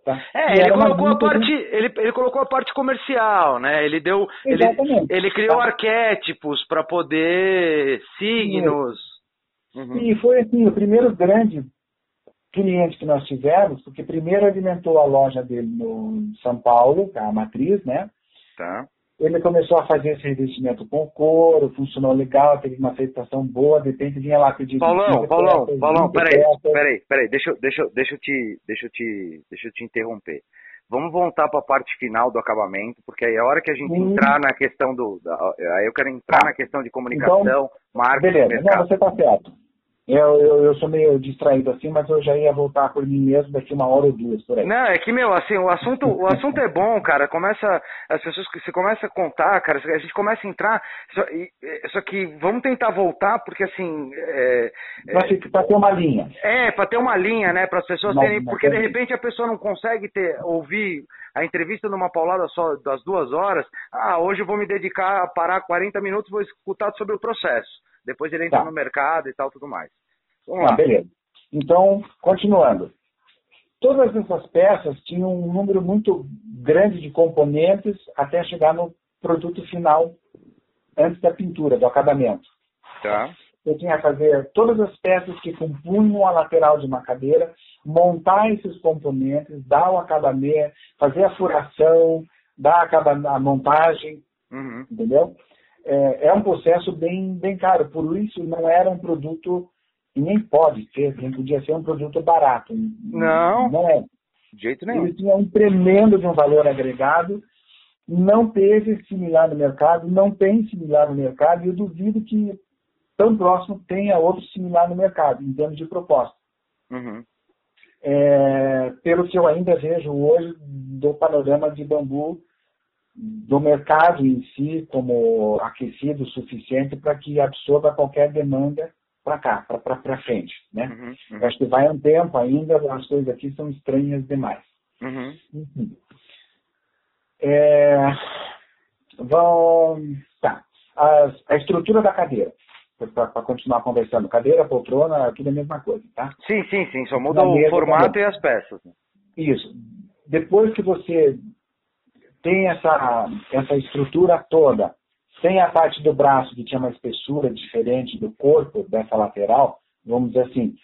Tá. É, ele colocou a parte, de... ele, ele colocou a parte comercial, né? Ele deu, Exatamente. ele, ele criou tá. arquétipos para poder signos. Uhum. E foi assim o primeiro grande cliente que nós tivemos, porque primeiro alimentou a loja dele no São Paulo, a matriz, né? Tá. Ele começou a fazer esse revestimento com couro, funcionou legal, teve uma aceitação boa, de repente vinha lá pedir... Paulão, Paulão, Paulão, peraí, peraí, peraí, deixa, deixa, deixa, eu te, deixa, eu te, deixa eu te interromper. Vamos voltar para a parte final do acabamento, porque aí é a hora que a gente Sim. entrar na questão do... Da, aí eu quero entrar tá. na questão de comunicação, então, marketing, beleza. mercado. Não, você está certo. Eu, eu, eu, sou meio distraído assim, mas eu já ia voltar por mim mesmo daqui uma hora ou duas por aí. Não, é que, meu, assim, o assunto, o assunto é bom, cara. Começa. As pessoas que você começa a contar, cara, a gente começa a entrar. Só, só que vamos tentar voltar, porque assim. É, é, para ter uma linha. É, para ter uma linha, né? Para as pessoas não, terem. Porque de repente a pessoa não consegue ter, ouvir a entrevista numa paulada só das duas horas. Ah, hoje eu vou me dedicar a parar 40 minutos e vou escutar sobre o processo. Depois ele entra tá. no mercado e tal, tudo mais. Vamos ah, lá. Beleza. Então, continuando. Todas essas peças tinham um número muito grande de componentes até chegar no produto final, antes da pintura, do acabamento. Tá. Eu tinha que fazer todas as peças que compunham a lateral de uma cadeira, montar esses componentes, dar o acabamento, fazer a furação, dar a, montagem, uhum. entendeu? É, é um processo bem, bem caro. Por isso, não era um produto, e nem pode ser, nem podia ser um produto barato. Não. Não é. De jeito nenhum. Ele tinha um tremendo de um valor agregado, não teve similar no mercado, não tem similar no mercado, e eu duvido que tão próximo tenha outro similar no mercado, em termos de proposta. Uhum. É, pelo que eu ainda vejo hoje do panorama de bambu do mercado em si como aquecido o suficiente para que absorva qualquer demanda para cá, para frente. Né? Uhum, uhum. Acho que vai um tempo ainda, as coisas aqui são estranhas demais. Uhum. É, vão, tá. As, a estrutura da cadeira, para continuar conversando. Cadeira, poltrona, tudo a mesma coisa, tá? Sim, sim, sim. Só muda o formato e as peças. Isso. Depois que você tem essa, essa estrutura toda, sem a parte do braço que tinha uma espessura diferente do corpo dessa lateral, vamos dizer assim,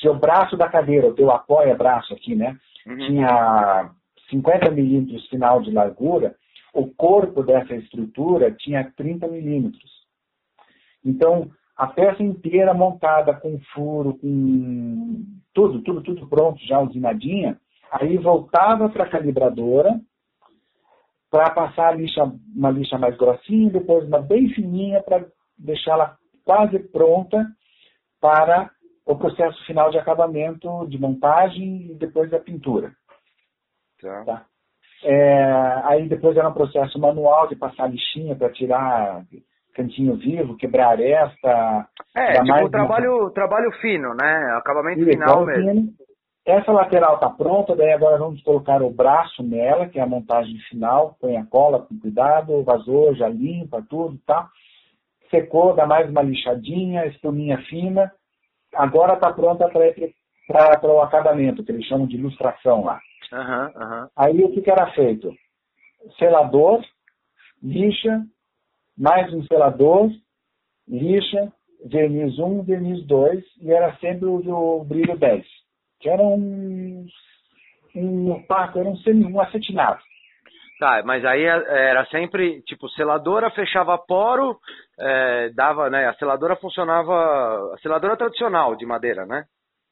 se o braço da cadeira, o teu apoia-braço aqui, né, uhum. tinha 50 milímetros final de largura, o corpo dessa estrutura tinha 30 milímetros. Então, a peça inteira montada com furo, com tudo, tudo, tudo pronto, já usinadinha, aí voltava para a calibradora, para passar a lixa, uma lixa mais grossinha, depois uma bem fininha para deixá-la quase pronta para o processo final de acabamento, de montagem e depois da pintura. Tá. tá? É, aí depois era um processo manual de passar lixinha para tirar cantinho vivo, quebrar aresta. É, tipo trabalho, uma... trabalho fino, né? Acabamento Isso, final mesmo. Fino. Essa lateral está pronta, daí agora vamos colocar o braço nela, que é a montagem final. Põe a cola com cuidado, vazou, já limpa tudo, tá? secou, dá mais uma lixadinha, espuminha fina, agora está pronta para o acabamento, que eles chamam de ilustração lá. Uhum, uhum. Aí o que, que era feito? Selador, lixa, mais um selador, lixa, verniz 1, verniz 2, e era sempre o do brilho 10, que era um, um opaco, era um, semi, um acetinado. Tá, mas aí é, era sempre, tipo, seladora fechava poro, é, dava, né, a seladora funcionava, a seladora tradicional de madeira, né?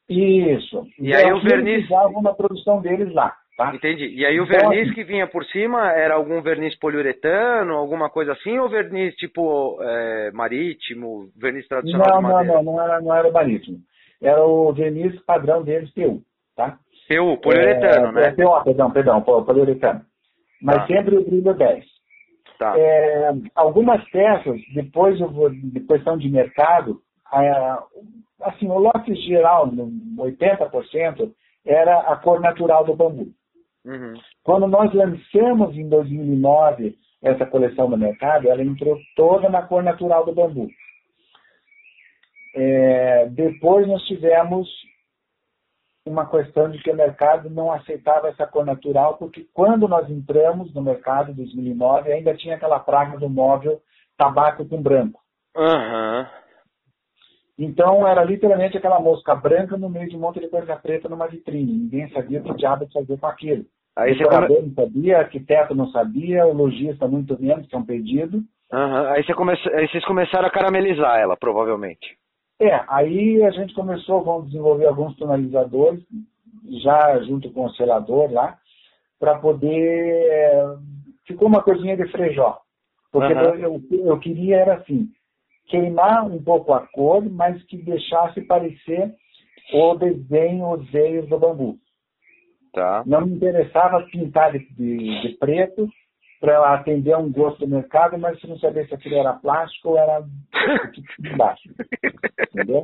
Isso. E, e aí o verniz... usavam na produção deles lá, tá? Entendi. E aí o então, verniz que vinha por cima era algum verniz poliuretano, alguma coisa assim, ou verniz tipo é, marítimo, verniz tradicional não, de madeira? Não, não, não era, não era marítimo. Era o verniz padrão deles, PU, tá? PU, poliuretano, é, né? É, PU, perdão, perdão, poliuretano mas tá. sempre o brilho 10. Tá. É, algumas peças, depois, de questão de mercado, é, assim, o lote geral, 80%, era a cor natural do bambu. Uhum. Quando nós lançamos em 2009 essa coleção no mercado, ela entrou toda na cor natural do bambu. É, depois nós tivemos uma questão de que o mercado não aceitava essa cor natural, porque quando nós entramos no mercado em 2009, ainda tinha aquela praga do móvel tabaco com branco. Uhum. Então era literalmente aquela mosca branca no meio de um monte de coisa preta numa vitrine. Ninguém sabia o que diabo fazer com aquilo. Aí o come... não sabia, arquiteto não sabia, o lojista muito menos, que é um pedido. Uhum. Aí, você come... Aí vocês começaram a caramelizar ela, provavelmente. É, aí a gente começou, vamos desenvolver alguns tonalizadores, já junto com o selador lá, para poder. É, ficou uma coisinha de frejó. Porque uhum. eu, eu, eu queria era assim, queimar um pouco a cor, mas que deixasse parecer o desenho, os veios do bambu. Tá. Não me interessava pintar de, de, de preto, para atender a um gosto do mercado, mas se não sabia se aquilo era plástico ou era de baixo. Entendeu?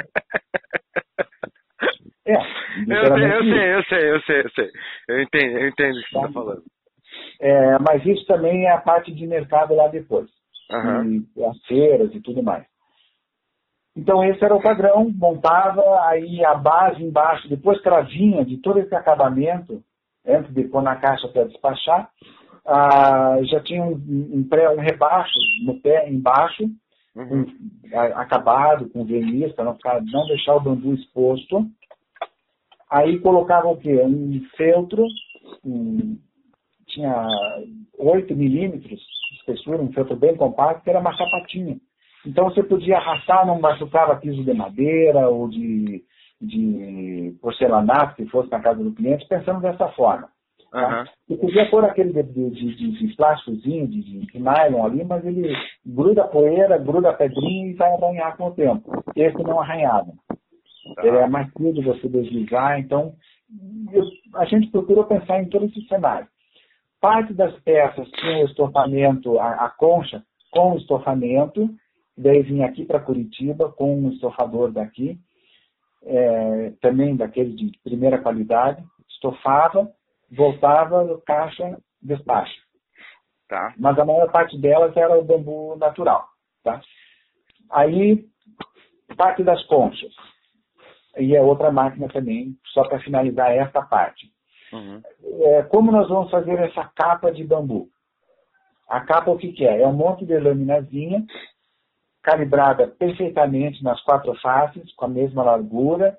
É, eu sei, eu sei, eu sei, eu sei, eu sei. Eu entendo, eu entendo o que você está falando. É, mas isso também é a parte de mercado lá depois. Uhum. E as feiras e tudo mais. Então esse era o padrão, montava aí a base embaixo, depois que ela vinha de todo esse acabamento, antes de pôr na caixa para despachar, ah, já tinha um, um, pré, um rebaixo no pé embaixo, uhum. um, a, acabado com verniz, para não, ficar, não deixar o bambu exposto. Aí colocava o quê? Um feltro, um, tinha 8 milímetros de espessura, um feltro bem compacto, que era uma sapatinha. Então você podia arrastar, não machucava piso de madeira ou de, de porcelanato, que fosse na casa do cliente, pensando dessa forma. Tá? Uhum. podia pôr aquele de, de, de, de plásticozinho, de, de, nylon ali, mas ele gruda poeira, gruda pedrinha e vai arranhar com o tempo. Esse não arranhava. Tá. Ele é mais frio de você deslizar, então eu, a gente procurou pensar em todo esse cenário. Parte das peças tinha o estofamento, a, a concha com o estofamento, daí vinha aqui para Curitiba com um estofador daqui, é, também daquele de primeira qualidade, estofava, voltava no caixa despacho. Tá. Mas a maior parte delas era o bambu natural. Tá? Aí, parte das conchas. E é outra máquina também, só para finalizar esta parte. Uhum. É, como nós vamos fazer essa capa de bambu? A capa o que, que é? É um monte de laminazinha calibrada perfeitamente nas quatro faces, com a mesma largura,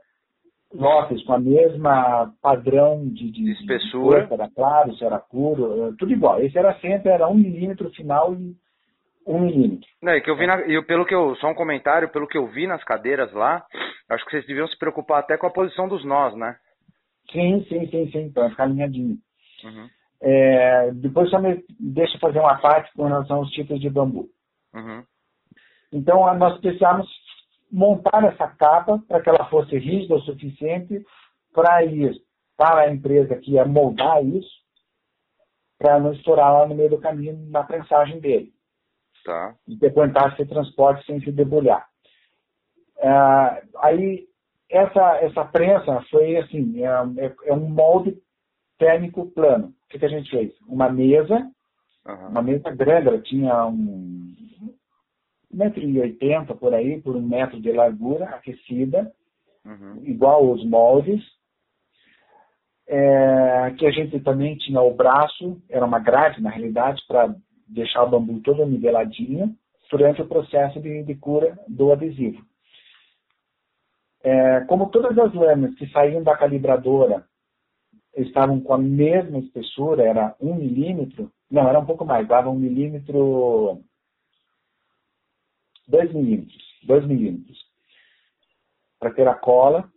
notas com a mesma padrão de, de espessura, de era claro, se era puro, eh, tudo igual. Esse era sempre, era um milímetro final e um milímetro. Não, que eu vi na, pelo que eu, só um comentário, pelo que eu vi nas cadeiras lá, acho que vocês deviam se preocupar até com a posição dos nós, né? Sim, sim, sim, sim, para ficar alinhadinho. Uhum. É, depois só me deixa fazer uma parte com relação aos tipos de bambu. Uhum. Então nós precisamos montar essa capa para que ela fosse rígida o suficiente para ir para a empresa que ia moldar isso, para não estourar lá no meio do caminho na prensagem dele. Tá. E que aguentasse transporte sem se debulhar. É, aí, essa, essa prensa foi assim, é, é, é um molde térmico plano. O que, que, a gente fez? Uma mesa, uhum. uma mesa grande, ela tinha um, 1,80m por aí, por um metro de largura, aquecida, uhum. igual os moldes. É, que a gente também tinha o braço, era uma grade na realidade, para deixar o bambu todo niveladinho durante o processo de, de cura do adesivo. É, como todas as lâminas que saíam da calibradora estavam com a mesma espessura, era um milímetro, não, era um pouco mais, dava um milímetro, dois milímetros, dois milímetros, para ter a cola.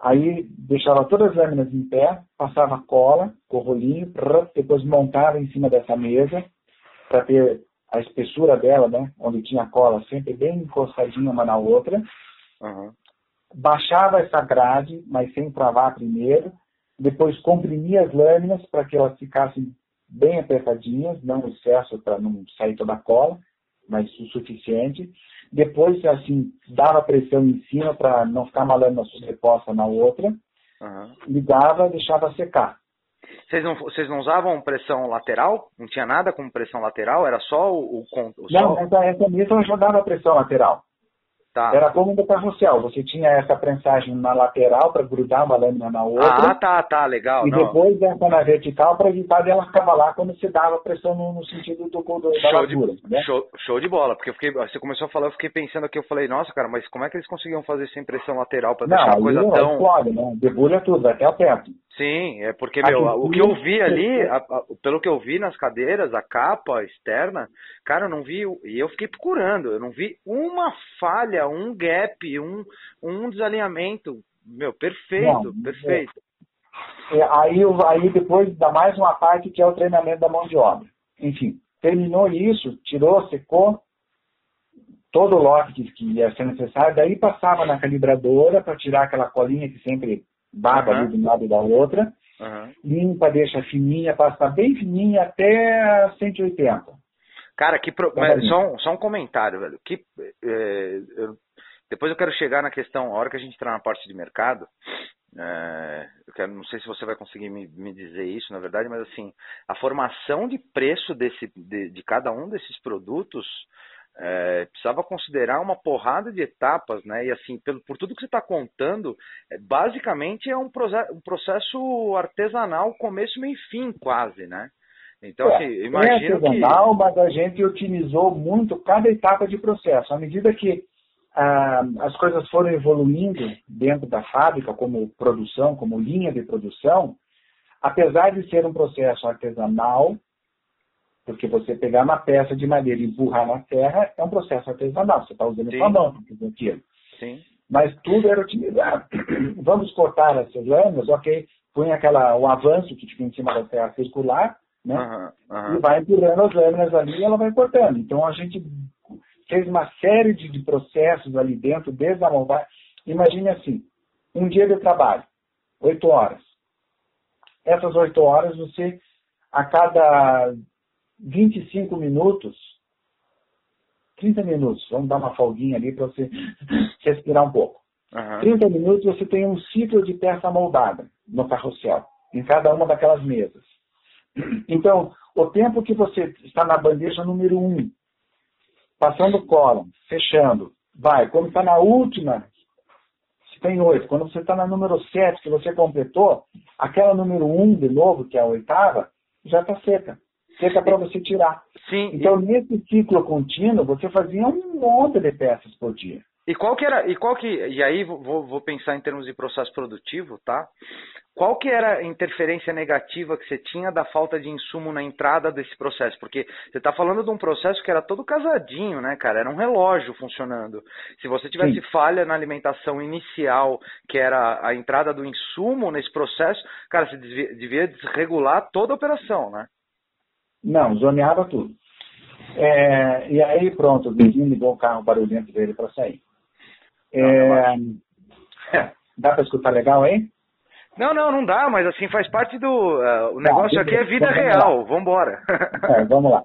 Aí deixava todas as lâminas em pé, passava cola com o rolinho, depois montava em cima dessa mesa para ter a espessura dela, né, onde tinha cola sempre bem encostadinha uma na outra. Uhum. Baixava essa grade, mas sem travar primeiro. Depois comprimia as lâminas para que elas ficassem bem apertadinhas, não excesso para não sair toda a cola, mas o suficiente. Depois, assim, dava pressão em cima para não ficar uma lâmina sobreposta na outra. Uhum. Ligava, deixava secar. Vocês não, vocês não usavam pressão lateral? Não tinha nada com pressão lateral? Era só o. o, o não, essa, essa mesa eu já dava pressão lateral. Tá. Era como do carrossel. Você tinha essa prensagem na lateral para grudar uma lâmina na outra. Ah, tá, tá, legal. E não. depois essa na vertical para evitar dela cavalar quando você dava pressão no, no sentido do, do, da show largura. De, né? show, show de bola, porque eu fiquei, você começou a falar, eu fiquei pensando aqui, eu falei, nossa, cara, mas como é que eles conseguiam fazer sem pressão lateral para deixar a coisa não, tão... Explode, né? Debulha tudo, até o teto. Sim, é porque, meu, o que eu vi ali, a, a, pelo que eu vi nas cadeiras, a capa externa, cara, eu não vi, e eu fiquei procurando, eu não vi uma falha, um gap, um, um desalinhamento. Meu, perfeito, não, perfeito. É, aí, aí depois dá mais uma parte que é o treinamento da mão de obra. Enfim, terminou isso, tirou, secou, todo o lote que, que ia ser necessário, daí passava na calibradora para tirar aquela colinha que sempre baba uhum. ali de um lado da outra. Uhum. Limpa, deixa fininha, passa bem fininha até 180. Cara, que pro... Mas, só, um, só um comentário, velho. Que, é, eu... Depois eu quero chegar na questão, a hora que a gente entrar na parte de mercado, é, eu quero, não sei se você vai conseguir me, me, dizer isso, na verdade, mas assim, a formação de preço desse, de, de cada um desses produtos é, precisava considerar uma porrada de etapas, né? E assim, pelo, por tudo que você está contando, é, basicamente é um, um, processo artesanal, começo, meio e fim, quase, né? Então, é, assim, imagino é artesanal, que... mas a gente otimizou muito cada etapa de processo. À medida que ah, as coisas foram evoluindo dentro da fábrica, como produção, como linha de produção, apesar de ser um processo artesanal, porque você pegar uma peça de madeira e empurrar na terra é um processo artesanal. Você está usando Sim. sua mão para fazer aquilo. Sim. Mas tudo era otimizado. Vamos cortar essas lâminas, ok. Põe aquela, o avanço que fica em cima da terra circular, né? Uhum, uhum. E vai empurrando as lâminas ali e ela vai cortando. Então a gente fez uma série de, de processos ali dentro, desde a montagem. Imagine assim, um dia de trabalho, oito horas. Essas oito horas você, a cada 25 minutos, 30 minutos, vamos dar uma folguinha ali para você respirar um pouco. Uhum. 30 minutos você tem um ciclo de peça moldada no carrossel, em cada uma daquelas mesas. Então, o tempo que você está na bandeja número 1, um, passando cola, fechando, vai. Quando está na última, você tem oito. Quando você está na número 7, que você completou, aquela número 1 um, de novo, que é a oitava, já está seca seca para você tirar. Sim. Então, e... nesse ciclo contínuo, você fazia um monte de peças por dia. E qual que era, e qual que, e aí vou, vou pensar em termos de processo produtivo, tá? Qual que era a interferência negativa que você tinha da falta de insumo na entrada desse processo? Porque você está falando de um processo que era todo casadinho, né, cara? Era um relógio funcionando. Se você tivesse Sim. falha na alimentação inicial, que era a entrada do insumo nesse processo, cara, você devia, devia desregular toda a operação, né? Não, zoneava tudo. É, e aí, pronto, o vizinho ligou o carro barulhento dele para sair. É, dá para escutar legal aí? Não, não, não dá, mas assim faz parte do. Uh, o negócio tá, aqui é vida real. Vamos embora. é, vamos lá.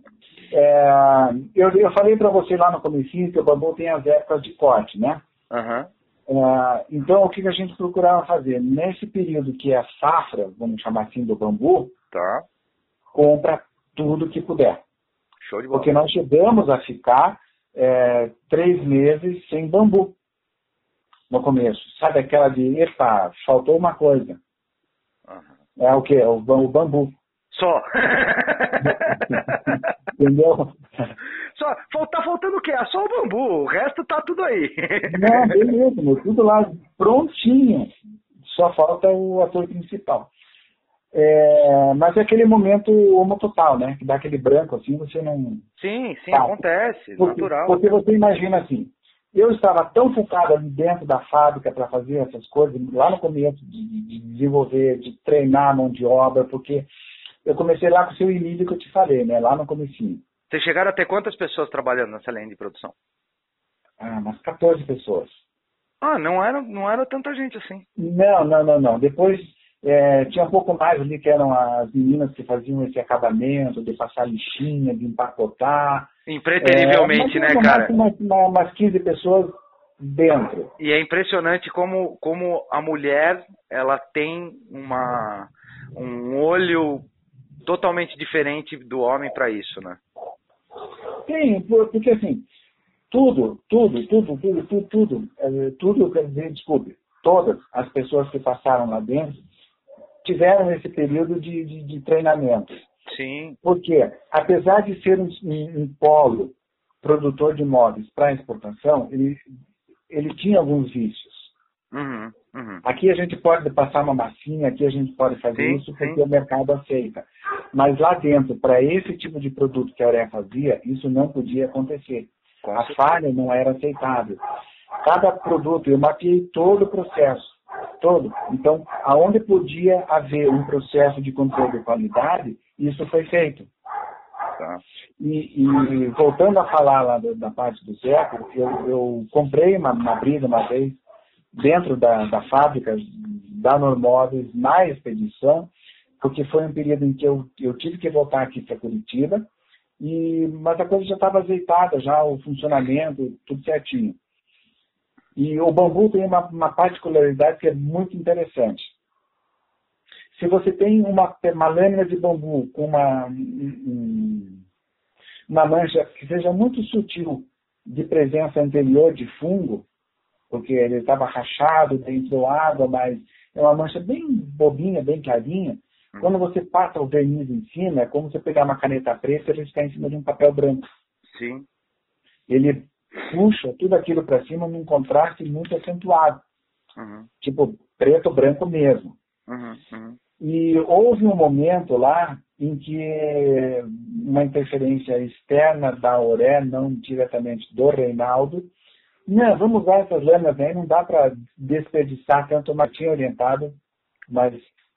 É, eu, eu falei para você lá no começo que o bambu tem as épocas de corte, né? Uhum. É, então, o que a gente procurava fazer? Nesse período que é a safra, vamos chamar assim, do bambu, tá. compra tudo que puder. Show de bola. Porque nós chegamos a ficar é, três meses sem bambu no começo. Sabe aquela de, epa, faltou uma coisa. Uhum. É o que? O, o bambu. Só. Entendeu? Só, tá faltando o quê? É só o bambu, o resto tá tudo aí. Não, beleza, tudo lá prontinho. Só falta o ator principal. É, mas é aquele momento homo total, né? Que dá aquele branco assim, você não. Sim, sim, tá. acontece, porque, natural. Porque você imagina assim, eu estava tão focado ali dentro da fábrica para fazer essas coisas, lá no começo de, de, desenvolver, de treinar a mão de obra, porque eu comecei lá com o seu Emílio que eu te falei, né? Lá no comecinho. Vocês chegaram a ter quantas pessoas trabalhando nessa linha de produção? Ah, umas 14 pessoas. Ah, não era, não era tanta gente assim. Não, não, não, não. Depois é, tinha um pouco mais ali que eram as meninas que faziam esse acabamento, de passar lixinha, de empacotar. Impreterivelmente, é, né, cara? Umas, umas, umas 15 pessoas dentro. E é impressionante como, como a mulher ela tem uma, um olho totalmente diferente do homem para isso, né? Tem, porque assim, tudo, tudo, tudo, tudo, tudo, tudo, é, tudo, quer dizer, desculpe, todas as pessoas que passaram lá dentro tiveram esse período de, de, de treinamento. Sim. Porque, apesar de ser um, um, um polo produtor de móveis para exportação, ele, ele tinha alguns vícios. Uhum, uhum. Aqui a gente pode passar uma massinha, aqui a gente pode fazer sim, isso porque sim. o mercado aceita. Mas lá dentro, para esse tipo de produto que a Aurea fazia, isso não podia acontecer. a falha não era aceitável. Cada produto, eu mapeei todo o processo todo. Então, aonde podia haver um processo de controle de qualidade, isso foi feito. Tá. E, e, voltando a falar lá da, da parte do Zeco, eu, eu, comprei uma, uma briga uma vez dentro da, da fábrica da Normóveis na expedição, porque foi um período em que eu, eu tive que voltar aqui para Curitiba, e, mas a coisa já estava azeitada, já o funcionamento, tudo certinho. E o bambu tem uma, uma particularidade que é muito interessante. Se você tem uma, uma lâmina de bambu com uma, uma mancha que seja muito sutil de presença anterior de fungo, porque ele estava rachado, dentro água, mas é uma mancha bem bobinha, bem clarinha. Hum. Quando você passa o verniz em cima, é como você pegar uma caneta preta e riscar em cima de um papel branco. Sim. Ele puxa tudo aquilo para cima num contraste muito acentuado. Uhum. Tipo, preto, branco mesmo. Uhum, uhum. E houve um momento lá em que uma interferência externa da Auré, não diretamente do Reinaldo, não, vamos usar essas lâminas aí, não dá para desperdiçar tanto o tinha orientado, mas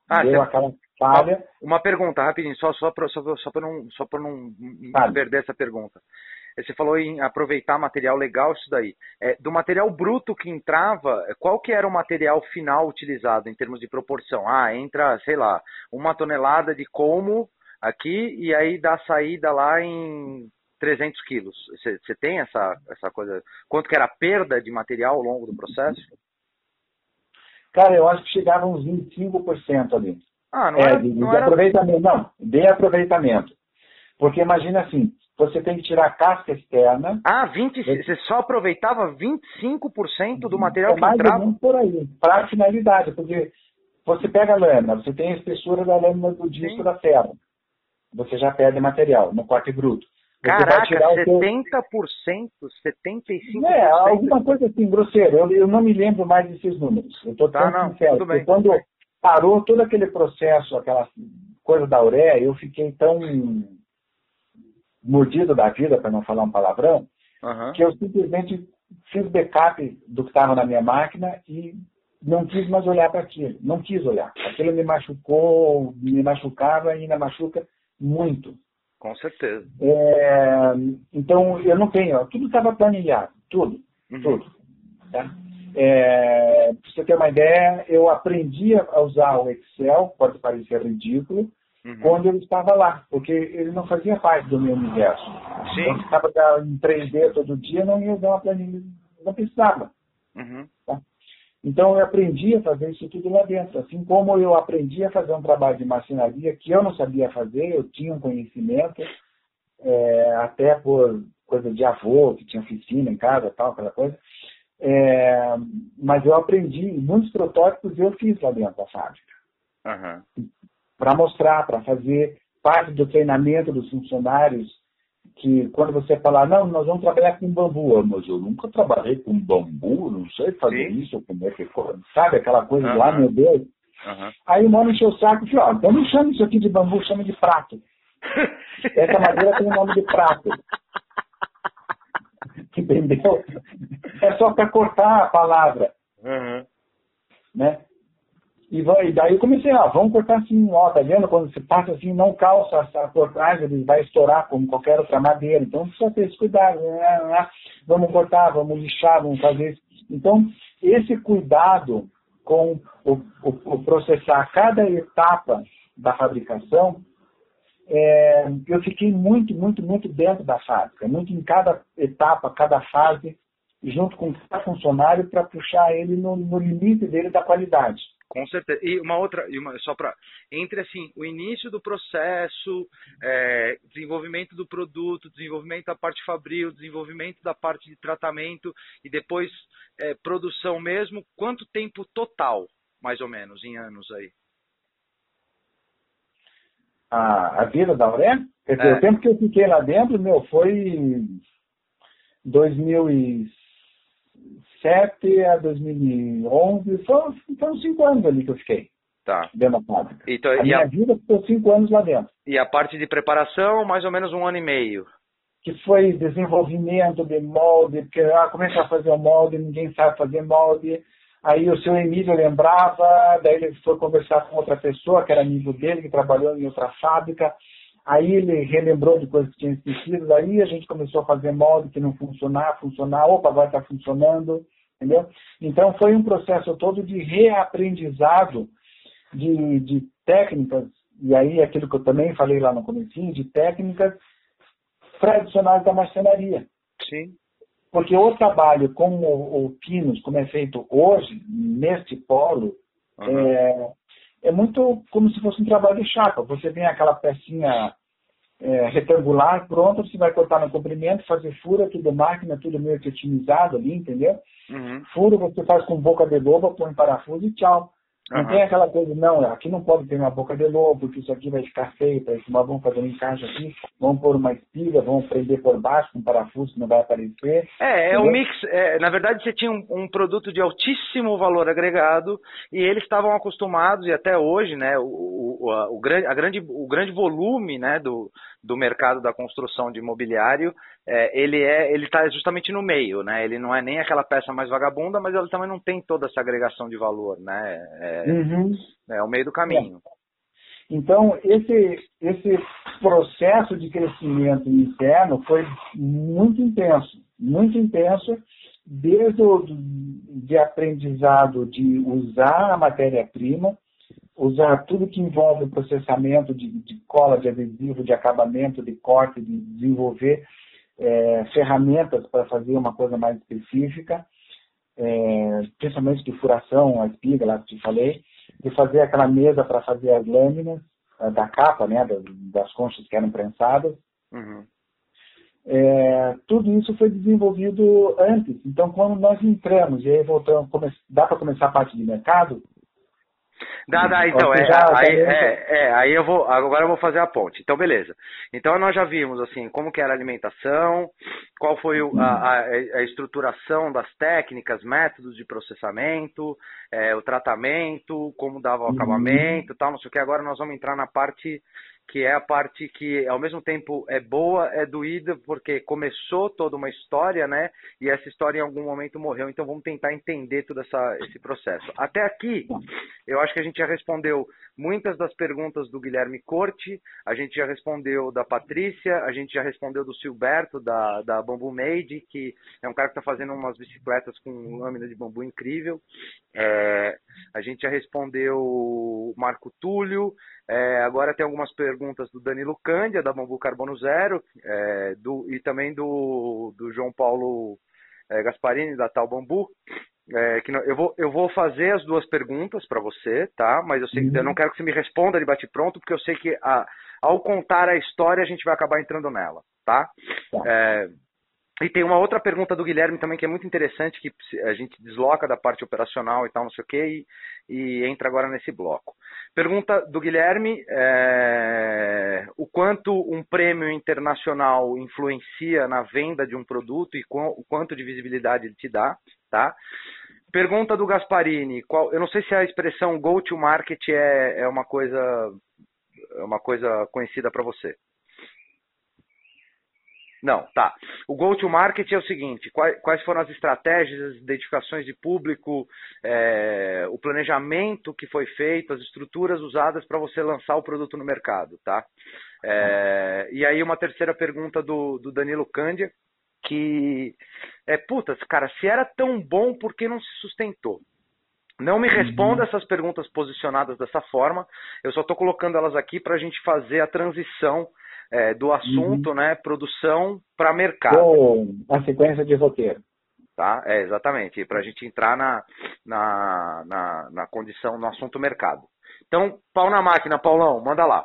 ah, deu aquela falha. Uma, uma pergunta, rapidinho, só, só para só, só não, só não, não perder essa pergunta. Você falou em aproveitar material legal, isso daí. É, do material bruto que entrava, qual que era o material final utilizado em termos de proporção? Ah, entra, sei lá, uma tonelada de como aqui e aí dá saída lá em 300 quilos. Você tem essa, essa coisa? Quanto que era a perda de material ao longo do processo? Cara, eu acho que chegava uns 25% ali. Ah, não, é, era, de, não de era... aproveitamento. Não, de aproveitamento. Porque imagina assim, você tem que tirar a casca externa. Ah, 20, você só aproveitava 25% do material é que entrava? por aí, para a finalidade, porque você pega a lâmina, você tem a espessura da lâmina do disco Sim. da ferro. Você já perde material no corte bruto. Você Caraca, 70%, seu... 75%. É, alguma coisa assim, grosseiro. Eu, eu não me lembro mais desses números. Eu estou tá, tão sincero. Bem. Quando parou todo aquele processo, aquela coisa da ureia, eu fiquei tão mordido da vida, para não falar um palavrão, uhum. que eu simplesmente fiz backup do que estava na minha máquina e não quis mais olhar para aquilo. Não quis olhar. Aquilo me machucou, me machucava e ainda machuca muito. Com certeza. É, então, eu não tenho. Tudo estava planilhado. Tudo. Uhum. Tudo. Tá? É, para você ter uma ideia, eu aprendi a usar o Excel, pode parecer ridículo, uhum. quando eu estava lá, porque ele não fazia parte do meu universo. Sim. Eu estava em 3D todo dia, não ia usar uma planilha, não precisava. Uhum. Tá? Então eu aprendi a fazer isso tudo lá dentro. Assim como eu aprendi a fazer um trabalho de marcenaria que eu não sabia fazer, eu tinha um conhecimento, é, até por coisa de avô, que tinha oficina em casa tal, aquela coisa. É, mas eu aprendi, muitos protótipos eu fiz lá dentro da fábrica. Uhum. Para mostrar, para fazer parte do treinamento dos funcionários, que quando você falar, não, nós vamos trabalhar com bambu, ah, mas eu nunca trabalhei com bambu, não sei fazer Sim. isso, como é que sabe aquela coisa uhum. lá, meu Deus. Uhum. Aí o mano encheu o saco e falou, ó, então não chama isso aqui de bambu, chama de prato. Essa madeira tem o nome de prato. Entendeu? É só para cortar a palavra. Uhum. Né? E, e, daí eu comecei, ah, vamos cortar assim, ó, tá vendo? Quando você passa assim, não calça essa cortagem, ele vai estourar como qualquer outra madeira. Então precisa ter esse cuidado. Né? Vamos cortar, vamos lixar, vamos fazer isso. Então, esse cuidado com o, o, o processar cada etapa da fabricação é, eu fiquei muito, muito, muito dentro da fábrica, muito em cada etapa, cada fase, junto com cada funcionário para puxar ele no, no, limite dele da qualidade. Com certeza. E uma outra, e uma, só para entre assim o início do processo, é, desenvolvimento do produto, desenvolvimento da parte fabril, desenvolvimento da parte de tratamento e depois é, produção mesmo. Quanto tempo total, mais ou menos, em anos aí? a, a vida da Auré. Quer dizer, é. o tempo que eu fiquei lá dentro, meu, foi 2007 a 2011. Foram, foram cinco anos ali que eu fiquei. Tá. Dentro da fábrica. Então, a minha a... vida ficou cinco anos lá dentro. E a parte de preparação, mais ou menos um ano e meio. Que foi desenvolvimento de molde, porque ah, comecei a fazer o molde, ninguém sabe fazer molde Aí o seu Emílio lembrava, daí ele foi conversar com outra pessoa, que era amigo dele, que trabalhou em outra fábrica. Aí ele relembrou de coisas que tinha esquecido, daí a gente começou a fazer molde que não funcionar, funcionar, opa, agora está funcionando, entendeu? Então foi um processo todo de reaprendizado de, de técnicas, e aí aquilo que eu também falei lá no começo, de técnicas tradicionais da marcenaria. Sim. Porque o trabalho como o Pinos, como é feito hoje, neste polo, uhum. é, é, muito como se fosse um trabalho de chapa. Você tem aquela pecinha é, retangular pronta, você vai cortar no comprimento, fazer fura, tudo máquina, tudo meio que otimizado ali, entendeu? Uhum. Furo você faz com boca de loba, põe parafuso e tchau. Não uhum. tem aquela coisa, não, aqui não pode ter uma boca de lobo, porque isso aqui vai ficar feio, mas vamos fazer um encaixe aqui, vamos pôr uma espiga, vamos prender por baixo com um parafuso que não vai aparecer. É, é um mix, é, na verdade você tinha um, um, produto de altíssimo valor agregado e eles estavam acostumados, e até hoje, né, o, o, a, o, grande, a grande, o grande volume né, do, do mercado da construção de imobiliário, é, ele é ele está justamente no meio, né? Ele não é nem aquela peça mais vagabunda, mas ele também não tem toda essa agregação de valor, né? É, uhum. é o meio do caminho. É. Então esse esse processo de crescimento interno foi muito intenso, muito intenso, desde o de aprendizado de usar a matéria-prima usar tudo que envolve o processamento de, de, cola, de adesivo, de acabamento, de corte, de desenvolver é, ferramentas para fazer uma coisa mais específica, é, principalmente de furação, a espiga, lá que te falei, de fazer aquela mesa para fazer as lâminas da capa, né, das, das conchas que eram prensadas. Uhum. É, tudo isso foi desenvolvido antes. Então, quando nós entramos, e aí voltamos, dá para começar a parte de mercado, Dá, dá, então, é, já, aí, é, é, aí eu vou, agora eu vou fazer a ponte. Então, beleza. Então, nós já vimos, assim, como que era a alimentação, qual foi o, a, a, estruturação das técnicas, métodos de processamento, é, o tratamento, como dava o uhum. acabamento, tal, não sei o que. Agora nós vamos entrar na parte que é a parte que ao mesmo tempo é boa, é doída, porque começou toda uma história, né? E essa história em algum momento morreu, então vamos tentar entender todo essa, esse processo. Até aqui, eu acho que a gente já respondeu muitas das perguntas do Guilherme Corte, a gente já respondeu da Patrícia, a gente já respondeu do Silberto, da, da Bambu Made, que é um cara que está fazendo umas bicicletas com lâmina de bambu incrível. É, a gente já respondeu Marco Túlio, é, agora tem algumas perguntas do Danilo Cândia, da Bambu Carbono Zero, é, do, e também do, do João Paulo é, Gasparini, da Tal Bambu. É, que não, eu, vou, eu vou fazer as duas perguntas para você, tá? Mas eu, sei, uhum. eu não quero que você me responda de bate-pronto, porque eu sei que a, ao contar a história a gente vai acabar entrando nela, tá? tá. É, E tem uma outra pergunta do Guilherme também que é muito interessante, que a gente desloca da parte operacional e tal, não sei o quê, e, e entra agora nesse bloco. Pergunta do Guilherme: é, o quanto um prêmio internacional influencia na venda de um produto e o quanto de visibilidade ele te dá, tá? Pergunta do Gasparini: qual, eu não sei se a expressão go to market é, é uma coisa é uma coisa conhecida para você. Não, tá. O go-to-market é o seguinte: quais, quais, foram as estratégias, as identificações de público, é, o planejamento que foi feito, as estruturas usadas para você lançar o produto no mercado, tá? É, e aí uma terceira pergunta do, do Danilo Cândia, que é, putas, cara, se era tão bom, por que não se sustentou? Não me responda uhum. essas perguntas posicionadas dessa forma, eu só estou colocando elas aqui para a gente fazer a transição é, do assunto, uhum. né, produção para mercado. Ou a sequência de roteiro. Tá? É, exatamente, para a gente entrar na, na, na, na condição, no assunto mercado. Então, pau na máquina, Paulão, manda lá.